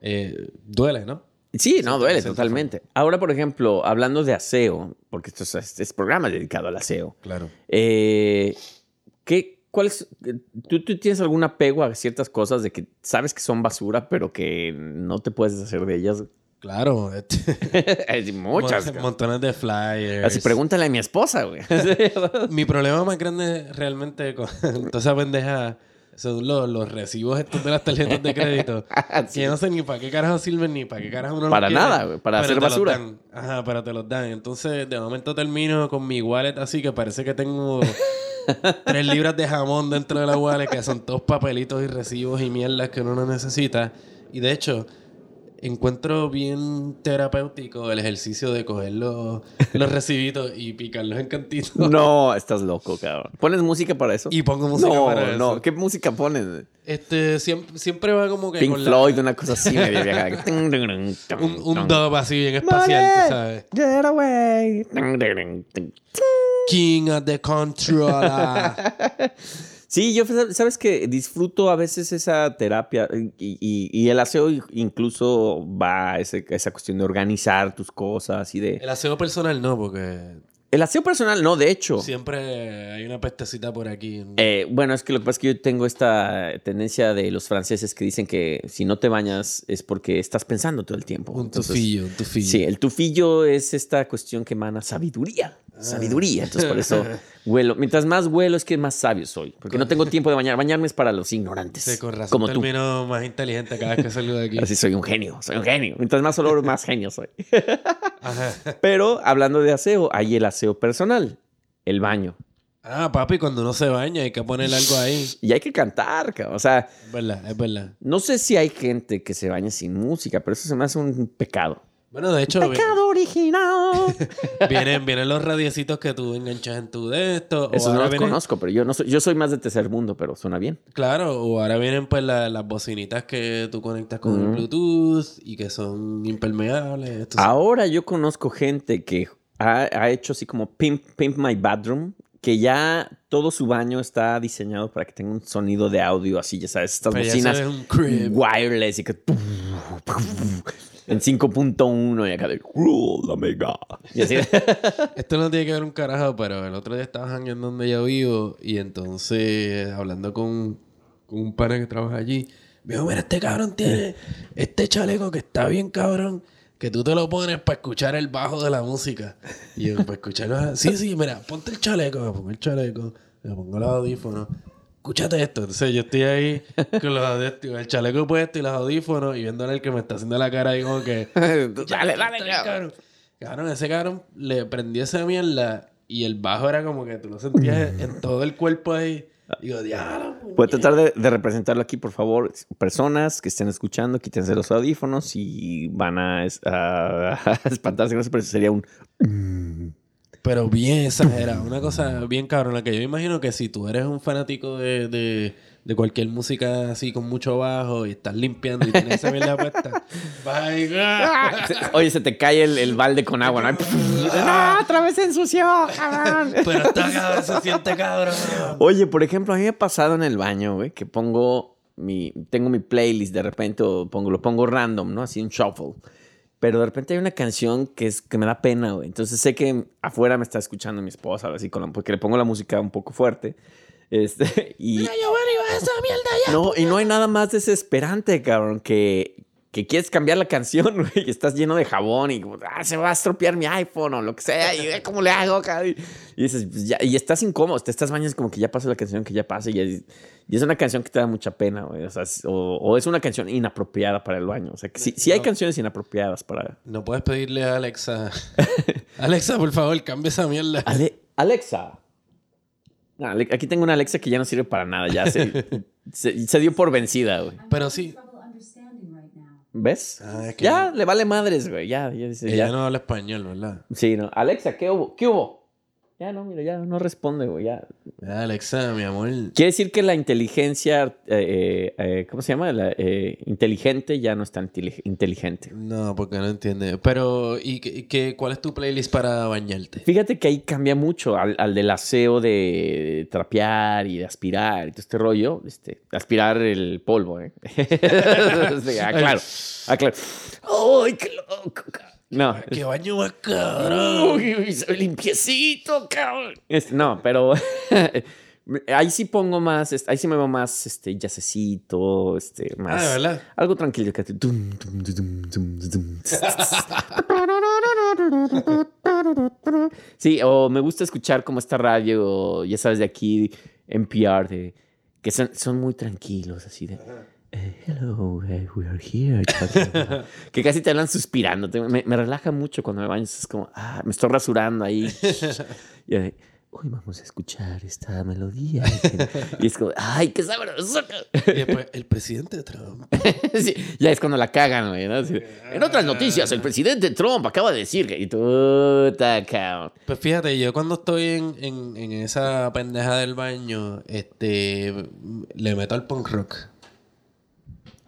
eh, duele, ¿no? Sí, no, duele totalmente. Ahora, por ejemplo, hablando de aseo, porque esto es, este es programa dedicado al aseo, Claro. eh, ¿qué, cuál es, ¿tú, tú tienes algún apego a ciertas cosas de que sabes que son basura, pero que no te puedes deshacer de ellas? Claro. Hay Muchas. mon-. Montones de flyers. Así pregúntale a mi esposa, güey. Mi problema más grande realmente con toda esa pendeja son los, los recibos estos de las tarjetas de crédito. Que yo no sé ni para qué carajo sirven ni para qué carajo uno los Para quiere, nada, güey, para hacer los basura. Ajá, pero te los dan. Entonces, de momento termino con mi wallet así que parece que tengo tres libras de jamón dentro de la wallet que son todos papelitos y recibos y mierdas que uno no necesita. Y de hecho, encuentro bien terapéutico el ejercicio de coger los, los recibitos y picarlos en cantitos. no, estás loco, cabrón. ¿Pones música para eso? Y pongo música no, para no. eso. ¿Qué música pones? Este, siempre, siempre va como que Pink con la- Floyd, una cosa así medio vieja. un, un dub así bien espacial, ¿sabes? Get away. King of the controller. Sí, yo sabes que disfruto a veces esa terapia y, y- y el aseo incluso va a esa cuestión de organizar tus cosas y de... El aseo personal no, porque El aseo personal, no, de hecho. siempre hay una pestecita por aquí. Eh, bueno, es que lo que pasa es que yo tengo esta tendencia de los franceses que dicen que si no te bañas es porque estás pensando todo el tiempo. un Entonces, tufillo, un tufillo. Sí, el tufillo es esta cuestión que emana sabiduría. Sabiduría. Entonces, por eso huelo. Mientras más huelo, es que más sabio soy. Porque no tengo tiempo de bañar. Bañarme es para los ignorantes. Sí, con razón como tú. termino más inteligente cada vez que salgo de aquí. Así soy un genio. Soy un genio. Mientras más olor, más genio soy. Ajá. Pero hablando de aseo, hay el aseo personal. El baño. Ah, papi, cuando uno se baña hay que poner algo ahí. Y hay que cantar, cabrón. O sea, Es verdad, es verdad. no sé si hay gente que se baña sin música, pero eso se me hace un pecado. Bueno, de hecho, original. vienen, vienen los radiecitos que tú enganchas en tu de esto. o Eso no los vienen- conozco, pero yo no soy, yo soy más de tercer mundo, pero suena bien. Claro, o ahora vienen pues la- las bocinitas que tú conectas con el. Bluetooth y que son impermeables. Ahora yo conozco gente que ha, ha hecho así como Pimp, Pimp My Bathroom, que ya todo su baño está diseñado para que tenga un sonido de audio así, ya sabes, estas Pero bocinas wireless y que en 5.1 y acá de "Oh, la mega. Y así. Esto no tiene que ver un carajo, pero el otro día estaba en donde yo vivo y entonces hablando con, con un pana que trabaja allí, me dijo, mira, este cabrón tiene este chaleco que está bien cabrón, que tú te lo pones para escuchar el bajo de la música. Y yo, para escucharlo, sí, sí, mira, ponte el chaleco, me pongo el chaleco, me pongo los audífonos. Escúchate esto. Entonces yo estoy ahí con los el chaleco puesto y los audífonos y viéndole el que me está haciendo la cara ahí como que... dale, dale, cabrón. cabrón. Ese cabrón le prendió esa mierda y el bajo era como que tú lo sentías en todo el cuerpo ahí. Digo, diablo. A tratar de, de representarlo aquí, por favor. Personas que estén escuchando, quítense los audífonos y van a, es- a- a espantarse con eso, pero eso sería un... Pero bien exagerado. Una cosa bien cabrona. Que yo imagino que si tú eres un fanático de, de, de cualquier música así con mucho bajo y estás limpiando y tienes esa mierda puesta. ¡Vaya! Se- Oye, se te cae el, el balde con agua, ¿no? ¡Ah, otra vez se ensució, cabrón! Pero está cabrón, se siente cabrón. Oye, por ejemplo, a mí me ha pasado en el baño, güey, que pongo mi, tengo mi playlist de repente o pongo, lo pongo random, ¿no? Así un shuffle. Pero de repente hay una canción que es que me da pena, güey. Entonces sé que afuera me está escuchando mi esposa, así, con la- porque le pongo la música un poco fuerte. Este, y, no, y no hay nada más desesperante, cabrón, que, que quieres cambiar la canción, güey, y estás lleno de jabón y ah, se va a estropear mi iPhone o lo que sea, y "Eh, ¿cómo le hago, cabrón? Y, dices, pues, ya, y estás incómodo, te estás bañando, como que ya pasa la canción, que ya pase, y y es una canción que te da mucha pena, güey, o, sea, es- o, o es una canción inapropiada para el baño, o sea, que sí, sí hay No. canciones inapropiadas para... No puedes pedirle a Alexa. Alexa, por favor, cambia esa mierda. Ale- Alexa. No, Ale- aquí tengo una Alexa que ya no sirve para nada, ya se, se, se dio por vencida, güey. Pero sí. ¿Ves? Ah, es que Ya, le vale madres, güey. Ya, ya dice, ella ya. no habla español, ¿verdad? Sí, no. Alexa, ¿qué hubo? ¿Qué hubo? Ya no, mira, ya no responde, güey. Ya. Ah, Alexa, mi amor. Quiere decir que la inteligencia, eh, eh, ¿cómo se llama? La, eh, inteligente ya no es tan intelig- inteligente. No, porque no entiende. Pero, ¿y qué, cuál es tu playlist para bañarte? Fíjate que ahí cambia mucho al, al del aseo de trapear y de aspirar y todo este rollo. Este, aspirar el polvo, ¿eh? Ah, claro. Ah, claro. ¡Ay, qué loco! No, ¡Qué baño más cabrón! Uy, uy, soy limpiecito, cabrón. Este, no, pero ahí sí pongo más, este, ahí sí me veo más, este, yacecito, este, más. Ah, ¿de verdad? Algo tranquilo que. Sí, o me gusta escuchar como esta radio, ya sabes, de aquí, NPR, de, que son, son muy tranquilos, así de... hello, eh, we are here. talking about-" que casi te hablan suspirando. Me, me relaja mucho cuando me baño. Es como, ah, me estoy rasurando ahí. y de, hoy vamos a escuchar esta melodía. y es como, ay, qué sabroso. Y después, el presidente Trump. Sí, ya es cuando la cagan, güey. ¿no? Así, en otras noticias, el presidente Trump acaba de decir que... Y tú, cabrón. Pues fíjate, yo cuando estoy en, en, en esa pendeja del baño, este, le meto al punk rock.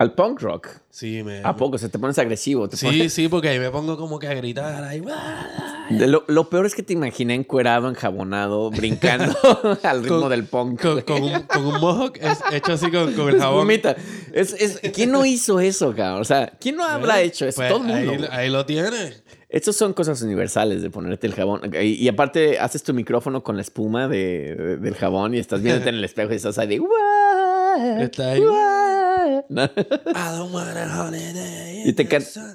Al punk rock. Sí, me... ¿A poco? Se te pones agresivo. Te Sí, pones- sí, porque ahí me pongo como que a gritar ahí. ¡ah! Lo, lo peor es que te imaginé encuerado, enjabonado, brincando al ritmo Con- del punk. Con, con un, con un mohawk es- hecho así con, con el jabón. Es, es, ¿Quién no hizo eso, cabrón? O sea, ¿quién no habrá hecho eso? Pues Todo el mundo. Ahí, lo tienes. Estos son cosas universales de ponerte el jabón. Y, y aparte, haces tu micrófono con la espuma de, de- del jabón y estás viéndote en el espejo y estás ahí de. "What? Está ahí. What?" ¿No? I don't want a holiday. Y, te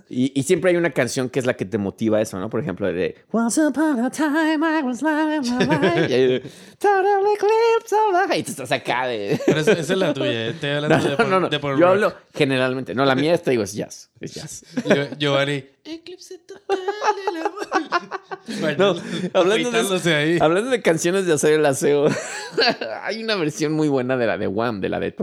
y, y siempre hay una canción que es la que te motiva eso, ¿no? Por ejemplo, de Once upon a time I was living my life. Total eclipse of the-" Y tú estás acá de. Pero esa, esa es la tuya. Estoy hablando No, de, no, punk- no, no. de punk Yo rock. hablo generalmente. No, la mía, esta digo, es jazz. Es jazz. Yo- Giovanni. Eclipse total del amor. No, hablando de, ahí. hablando de canciones de hacer el aseo, hay una versión muy buena de la de Wham, de la de...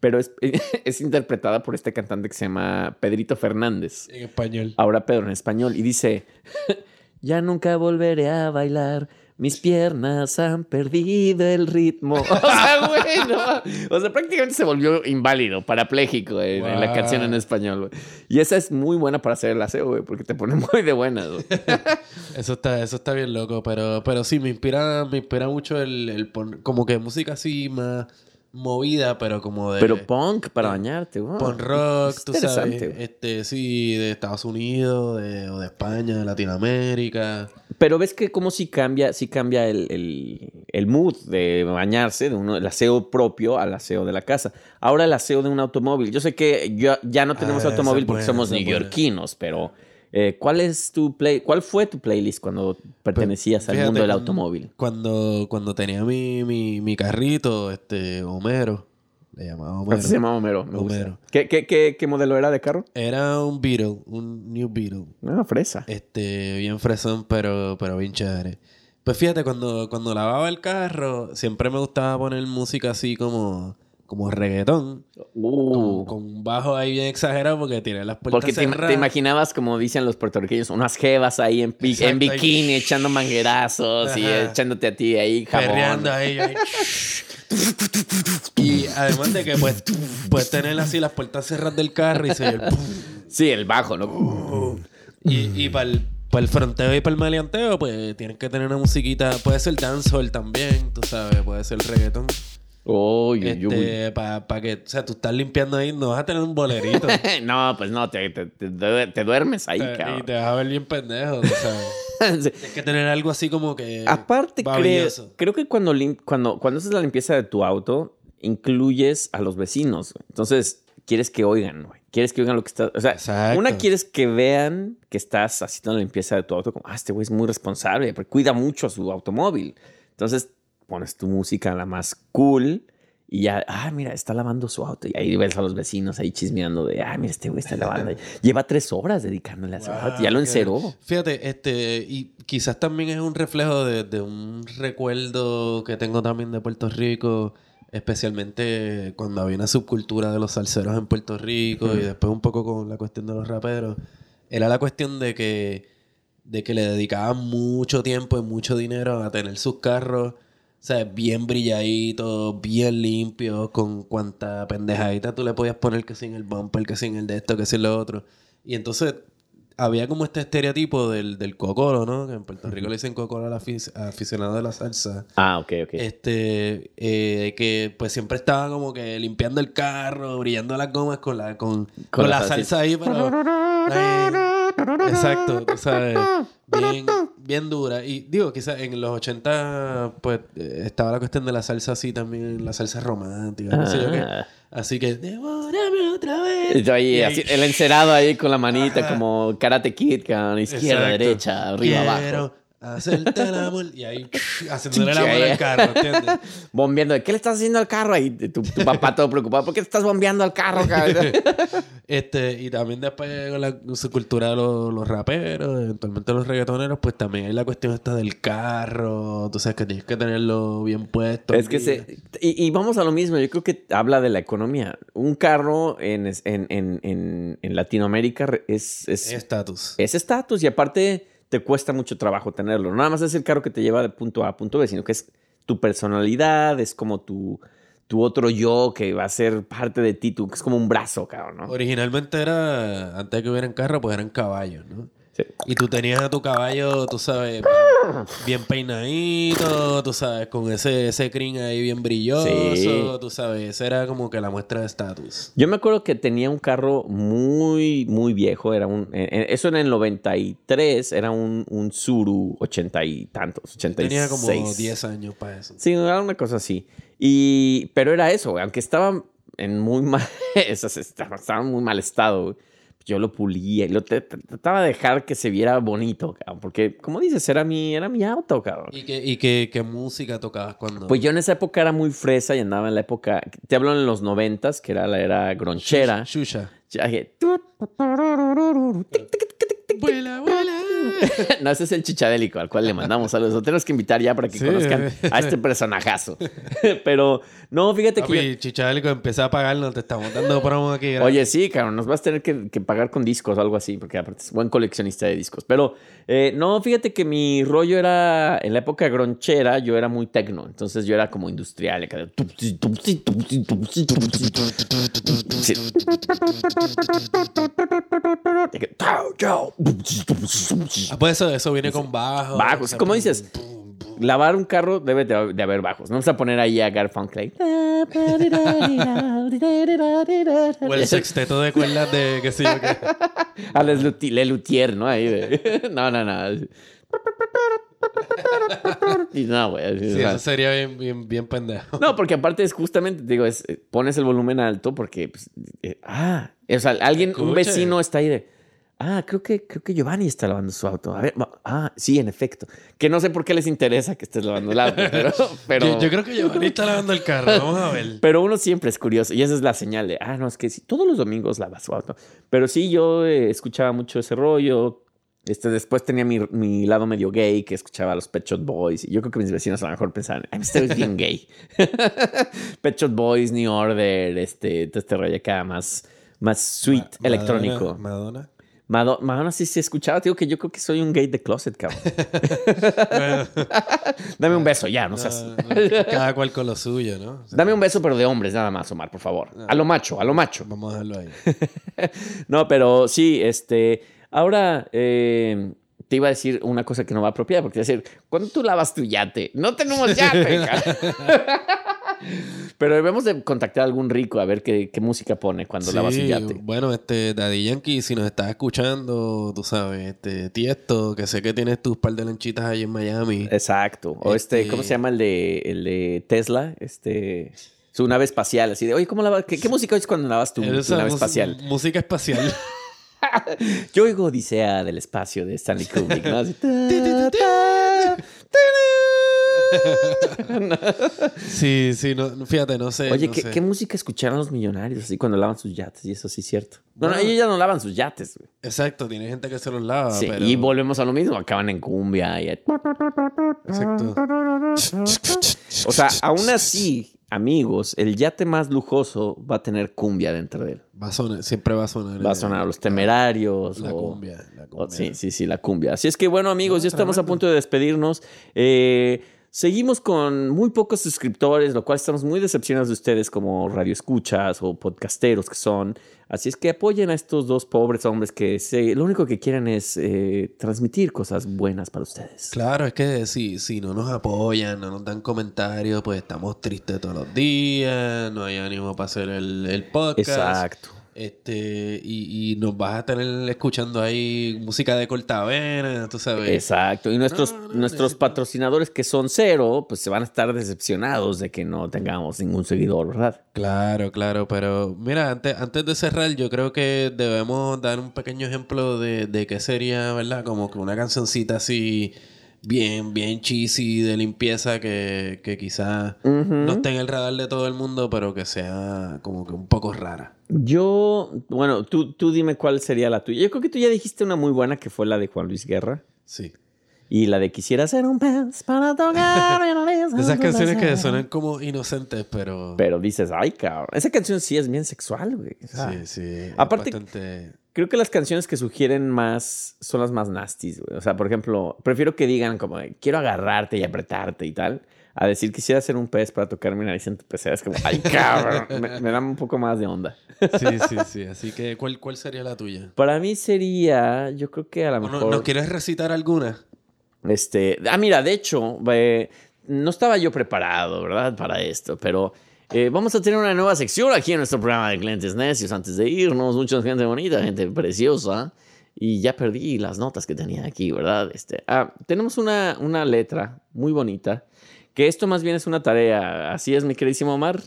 Pero es, es interpretada por este cantante que se llama Pedrito Fernández. En español. Ahora Pedro en español. Y dice, ya nunca volveré a bailar. Mis piernas han perdido el ritmo. O sea, güey, no. O sea, prácticamente se volvió inválido, parapléjico en, en la Wow. canción en español. Y esa es muy buena para hacer el aseo, güey, porque te pone muy de buenas, güey. Eso está, eso está bien loco, pero, pero sí, me inspira, me inspira mucho el, el como que música así más movida, pero como de Pero punk para bañarte, güey. punk rock, Es tú sabes, este, sí, de Estados Unidos, de, o de España, de Latinoamérica. Pero ves que como si cambia, si cambia el, el- el mood de bañarse, de uno, el aseo propio al aseo de la casa. Ahora el aseo de un automóvil. Yo sé que yo- ya no tenemos Ah, esa automóvil porque buena, somos neoyorquinos, pero eh, ¿cuál es tu play, cuál fue tu playlist cuando pertenecías al mundo del automóvil? Cuando, cuando tenía mi, mi, mi carrito, este, Homero, le llamaba Homero. Se llama Homero. me gusta. Homero. ¿Qué, qué, qué, qué modelo era de carro? Era un Beetle, un New Beetle. Ah, fresa. Este, bien fresón, pero, pero bien chévere. Pues fíjate, cuando, cuando lavaba el carro, siempre me gustaba poner música así como, como reggaetón. Uh, Con, con un bajo ahí bien exagerado porque tiene las puertas porque te, imaginabas, como dicen los puertorriqueños, unas jevas ahí en, ahí. bikini, echando manguerazos y echándote a ti ahí jabón. perreando ahí, ahí. y además de que pues, puedes tener así las puertas cerradas del carro y se el. Sí, el bajo, ¿no? Y, y para el, el fronteo y para el maleanteo, pues tienes que tener una musiquita. Puede ser dancehall también, tú sabes, puede ser reggaeton. Uy. Este, para que, o sea, tú estás limpiando ahí, no vas a tener un bolerito. no, pues no, te, te- te duer- te duermes ahí, Te- y cabrón. te vas a ver bien pendejo, sabes. Sí. Tienes que tener algo así como que. Aparte, creo, creo que cuando, lim- cuando, cuando haces la limpieza de tu auto, incluyes a los vecinos. güey. Entonces, quieres que oigan, güey. Quieres que oigan lo que estás... O sea, Exacto. una quieres que vean que estás haciendo la limpieza de tu auto. Como, ah, este güey es muy responsable, porque cuida mucho a su automóvil. Entonces, pones tu música la más cool y ya, ah, mira, está lavando su auto. Y ahí ves a los vecinos ahí chismeando de, ah, mira, este güey está lavando. Lleva tres horas dedicándole a su auto. Ya lo enceró. Fíjate, este, y quizás también es un reflejo de, de un recuerdo que tengo también de Puerto Rico, especialmente cuando había una subcultura de los salseros en Puerto Rico y después un poco con la cuestión de los raperos. Era la cuestión de que, de que le dedicaban mucho tiempo y mucho dinero a tener sus carros. O sea, bien brilladitos, bien limpios, con cuanta pendejadita tú le podías poner que sin el bumper, que sin el de esto, que sin lo otro. Y entonces había como este estereotipo del, del cocoro, ¿no? Que en Puerto Rico le dicen cocoro al afic- aficionado de la salsa. Ah, ok, ok. Este, eh, que pues siempre estaba como que limpiando el carro, brillando las gomas con la, con, con la la salsa. ahí, pero. Exacto, tú sabes. Bien, bien dura. Y digo, quizás en los 80, pues eh, estaba la cuestión de la salsa así también, la salsa romántica, no sé yo qué. Ah. Así que, devórame otra vez. Yo ahí, así, el encerado ahí con la manita, Ajá. como Karate Kid, cabrón, izquierda, Exacto. derecha, arriba, Quiero abajo. Hacerte el amor. Y ahí, haciéndole el amor al carro, ¿entiendes? Bombeando. ¿Qué le estás haciendo al carro? Ahí tu, tu papá todo preocupado. ¿Por qué te estás bombeando al carro, cabrón? Este, y también después con la su cultura de los, los raperos, eventualmente los reggaetoneros, pues también hay la cuestión esta del carro, tú sabes que tienes que tenerlo bien puesto. es que día. se... Y, y vamos a lo mismo. Yo creo que habla de la economía. Un carro en, en, en, en, en Latinoamérica es Estatus. es estatus y aparte te cuesta mucho trabajo tenerlo. Nada más es el carro que te lleva de punto A a punto B, sino que es tu personalidad, es como tu, tu otro yo que va a ser parte de ti, es como un brazo, cabrón, ¿no? Originalmente era, antes de que hubieran carro, pues eran caballos, ¿no? Sí. Y tú tenías a tu caballo, tú sabes, bien, bien peinadito, tú sabes, con ese, ese crin ahí bien brilloso, Sí. tú sabes, esa era como que la muestra de estatus. Yo me acuerdo que tenía un carro muy, muy viejo. Era un, eso en el 93 era un, un Suru 80 y tantos, 86. Tenía como 10 años para eso. Sí, era una cosa así. Y, pero era eso, aunque estaba en muy mal, estaba, en muy mal estado, güey, yo lo pulía y lo trataba de dejar que se viera bonito, cabrón, porque como dices, era mi, era mi auto, cabrón. ¿Y qué, y qué, qué música tocabas cuando...? Pues yo en esa época era muy fresa y andaba en la época, te hablo en los noventas, que era la era gronchera. Shusha. Vuela, vuela. No, ese es el chichadélico al cual le mandamos saludos. Lo tenemos que invitar ya para que Sí. conozcan a este personajazo. Pero no, fíjate que... yo- Chichadélico, empecé a pagarnos, te estamos dando promo aquí. ¿verdad? Oye, sí, cabrón, nos vas a tener que, que pagar con discos o algo así, porque aparte es buen coleccionista de discos. Pero eh, no, fíjate que mi rollo era, en la época gronchera, yo era muy tecno, entonces yo era como industrial. Sí. Que. Ah, pues eso, eso viene con bajo. Bajos, o sea, como pum, dices, lavar un carro debe de, de haber bajos. No vamos a poner ahí a Garfunkel. O el sexteto de cuerdas de qué sé yo qué. A Les Luti- Le Luthier, ¿no? Ahí de... No, no, no. Y no, güey. Sí, o sea, eso sería bien, bien, bien pendejo. No, porque aparte es justamente, digo, es, eh, pones el volumen alto porque, pues, eh, ah, o sea, alguien, un vecino está ahí de, ah, creo que, creo que Giovanni está lavando su auto. A ver, ah, sí, en efecto. Que no sé por qué les interesa que estés lavando el auto, pero, pero, Yo, yo creo que Giovanni está lavando el carro. Vamos a ver. pero uno siempre es curioso y esa es la señal de, ah, no, es que sí, todos los domingos lava su auto. Pero sí, yo eh, escuchaba mucho ese rollo. Este, después tenía mi, mi lado medio gay que escuchaba a los Pet Shop Boys. Y yo creo que mis vecinos a lo mejor pensaban, este es bien gay. Pet Shop Boys, New Order, este, este rollo acá más, más sweet, Ma- electrónico. Madonna. Mado- Madonna sí se escuchaba. Te digo que yo creo que soy un gay de closet, cabrón. Dame un beso ya, no seas... cada cual con lo suyo, ¿no? O sea, Dame un beso, pero de hombres, nada más, Omar, por favor. A lo macho, a lo macho. Vamos a dejarlo ahí. No, pero sí, este. Ahora eh, te iba a decir una cosa que no va apropiada, porque te iba a decir, ¿cuándo tú lavas tu yate? No tenemos yate. Pero debemos de contactar a algún rico a ver qué, qué música pone cuando lavas Sí, yate. bueno, este Daddy Yankee, si nos estás escuchando, tú sabes, este Tiesto, que sé que tienes tus par de lanchitas ahí en Miami. Exacto. O este, Este- ¿cómo se llama el de, el de Tesla? Este. Su nave espacial, así de, oye, ¿cómo lavas? ¿Qué, qué música oyes cuando lavas tu, tu nave espacial? Música espacial. Yo oigo Odisea del espacio de Stanley Kubrick, ¿no? Así, ta, ta, sí, sí, no, fíjate, no sé. Oye, no ¿qué, sé. qué música escucharon los millonarios así cuando lavan sus yates? Y eso sí es cierto. No, no, Bueno. ellos ya no lavan sus yates. güey. Exacto, tiene gente que se los lava, Sí, pero... Y volvemos a lo mismo, acaban en cumbia. y- Exacto. O sea, aún así, amigos, el yate más lujoso va a tener cumbia dentro de él. Va a sonar, siempre va a sonar. Va a eh, sonar los temerarios. La o- cumbia, la o- cumbia. sí, sí, sí, la cumbia. Así es que bueno, amigos, No, ya estamos a punto de despedirnos. Eh, seguimos con muy pocos suscriptores, lo cual estamos muy decepcionados de ustedes como radioescuchas o podcasteros que son. Así es que apoyen a estos dos pobres hombres que se- lo único que quieren es eh, transmitir cosas buenas para ustedes. Claro, es que si, si no nos apoyan, no nos dan comentarios, pues estamos tristes todos los días, no hay ánimo para hacer el, el podcast. Exacto. Este, y, y nos vas a tener escuchando ahí música de cortavena, tú sabes. Exacto. Y nuestros, No, no, nuestros necesito- patrocinadores que son cero, pues se van a estar decepcionados de que no tengamos ningún seguidor, ¿verdad? Claro, claro, pero mira, antes, antes de cerrar, yo creo que debemos dar un pequeño ejemplo de, de qué sería, ¿verdad? Como que una cancioncita así bien, bien cheesy de limpieza que, que quizás no esté en el radar de todo el mundo, pero que sea como que un poco rara. Yo, bueno, tú, tú dime cuál sería la tuya. Yo creo que tú ya dijiste una muy buena que fue la de Juan Luis Guerra. Sí. Y la de Quisiera ser un pez para tocar. Esas canciones que suenan como inocentes, pero... Pero dices, ay, cabrón. Esa canción sí es bien sexual, güey. O sea, Sí, sí. Aparte- bastante- Creo que las canciones que sugieren más son las más nasties, güey. O sea, por ejemplo, prefiero que digan como, quiero agarrarte y apretarte y tal, a decir, quisiera ser un pez para tocar mi nariz en tu pecera. Es como, ay, cabrón. me, me da un poco más de onda. Sí, sí, sí. Así que, ¿cuál, cuál sería la tuya? Para mí sería, yo creo que a lo ¿O mejor... ¿No, ¿no quieres recitar alguna? Este, ah, mira, de hecho, eh, no estaba yo preparado, ¿verdad? Para esto, pero eh, vamos a tener una nueva sección aquí en nuestro programa de clientes necios antes de irnos. Mucha gente bonita, gente preciosa. Y ya perdí las notas que tenía aquí, ¿verdad? Este, ah, tenemos una, una letra muy bonita, que esto más bien es una tarea. Así es, mi queridísimo Omar,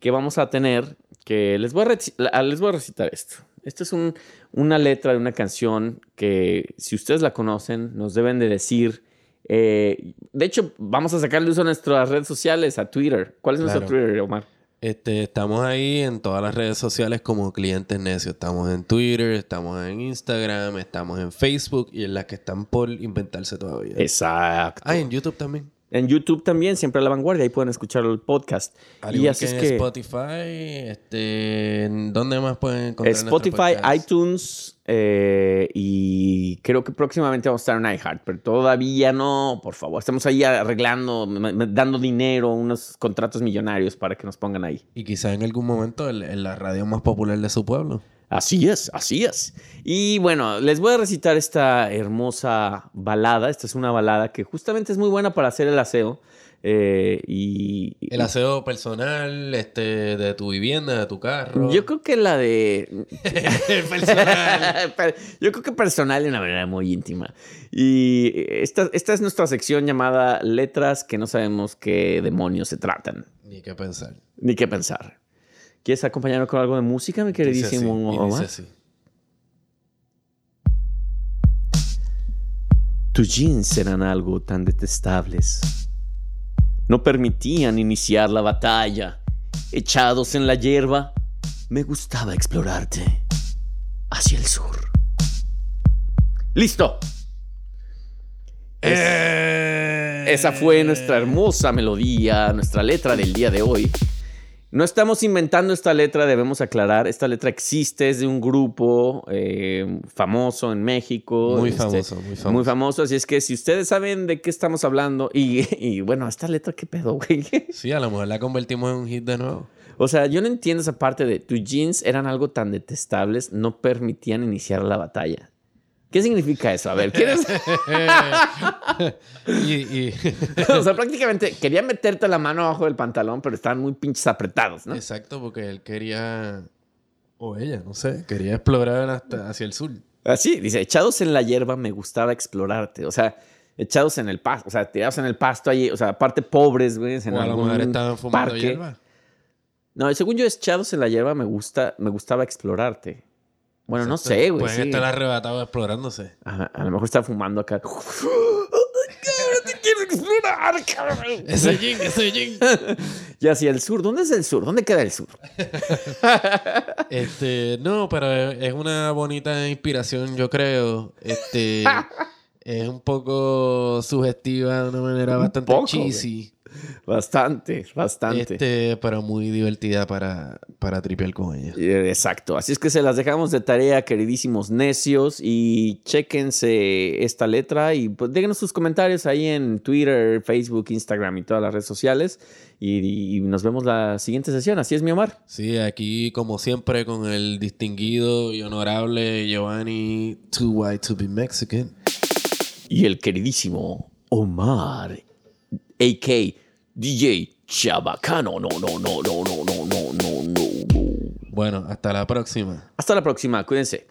que vamos a tener, que les voy a, les voy a recitar esto. Esto es un- una letra de una canción que, si ustedes la conocen, nos deben de decir. Eh, de hecho, vamos a sacarle uso a nuestras redes sociales, a Twitter. ¿Cuál es nuestro. Twitter, Omar? Este, estamos ahí en todas las redes sociales como clientes necios. Estamos en Twitter, estamos en Instagram, estamos en Facebook y en las que están por inventarse todavía. Exacto. Ah, en YouTube también. En YouTube también, siempre a la vanguardia, ahí pueden escuchar el podcast. Al y así que es que Spotify, este, ¿en ¿dónde más pueden encontrar Spotify, iTunes eh, y creo que próximamente vamos a estar en iHeart, pero todavía no, por favor. Estamos ahí arreglando, dando dinero, unos contratos millonarios para que nos pongan ahí. Y quizá en algún momento en, en la radio más popular de su pueblo. Así es, así es. Y bueno, les voy a recitar esta hermosa balada. Esta es una balada que justamente es muy buena para hacer el aseo. eh, y El aseo personal, este, de tu vivienda, de tu carro. yo creo que la de personal. Yo creo que personal de una manera muy íntima. Y esta, esta es nuestra sección llamada Letras que no sabemos qué demonios se tratan, Ni qué pensar. ni qué pensar. ¿Quieres acompañarnos con algo de música, mi Dice así, queridísimo dice Omar? así. Tus jeans eran algo tan detestables. No permitían iniciar la batalla. Echados en la hierba, me gustaba explorarte hacia el sur. ¡Listo! Eh. Esa fue nuestra hermosa melodía, nuestra letra del día de hoy. No estamos inventando esta letra, debemos aclarar. Esta letra existe, es de un grupo eh, famoso en México. Muy este, famoso, muy famoso. Muy famoso, así es que si ustedes saben de qué estamos hablando, y, y bueno, esta letra, ¿qué pedo, güey? Sí, a lo mejor la convertimos en un hit de nuevo. O sea, yo no entiendo esa parte de tus jeans eran algo tan detestables, no permitían iniciar la batalla. ¿Qué significa eso? A ver, ¿quieres? y, y- o sea, prácticamente quería meterte la mano abajo del pantalón, pero estaban muy pinches apretados, ¿no? Exacto, porque él quería. O ella, no sé, quería explorar hasta hacia el sur. Así, dice, echados en la hierba me gustaba explorarte. O sea, echados en el pasto, o sea, tirados en el pasto allí, o sea, aparte pobres, güey, en O a algún mejor estaban fumando parque. hierba. No, según yo, echados en la hierba me gusta, me gustaba explorarte. Bueno, no sé, güey. Pueden sí. estar arrebatados explorándose. A, a lo mejor está fumando acá. ¡Cabrón, te quiero explorar, cabrón! Ese jean, ese jean. Y hacia el sur. ¿Dónde es el sur? ¿Dónde queda el sur? Este, no, pero es es una bonita inspiración, yo creo. Este, es un poco sugestiva de una manera bastante poco, cheesy. Bastante, bastante. Este, pero muy divertida para, para tripear con ella. Exacto. Así es que se las dejamos de tarea, queridísimos necios. Y chéquense esta letra y pues déjenos sus comentarios ahí en Twitter, Facebook, Instagram y todas las redes sociales. Y, y nos vemos la siguiente sesión. Así es, mi Omar. Sí, aquí como siempre con el distinguido y honorable Giovanni Too White to be Mexican. Y el queridísimo Omar, a.k. DJ Chabacano. No, no, no, no, no, no, no, no, no, no. Bueno, hasta la próxima. Hasta la próxima. Cuídense.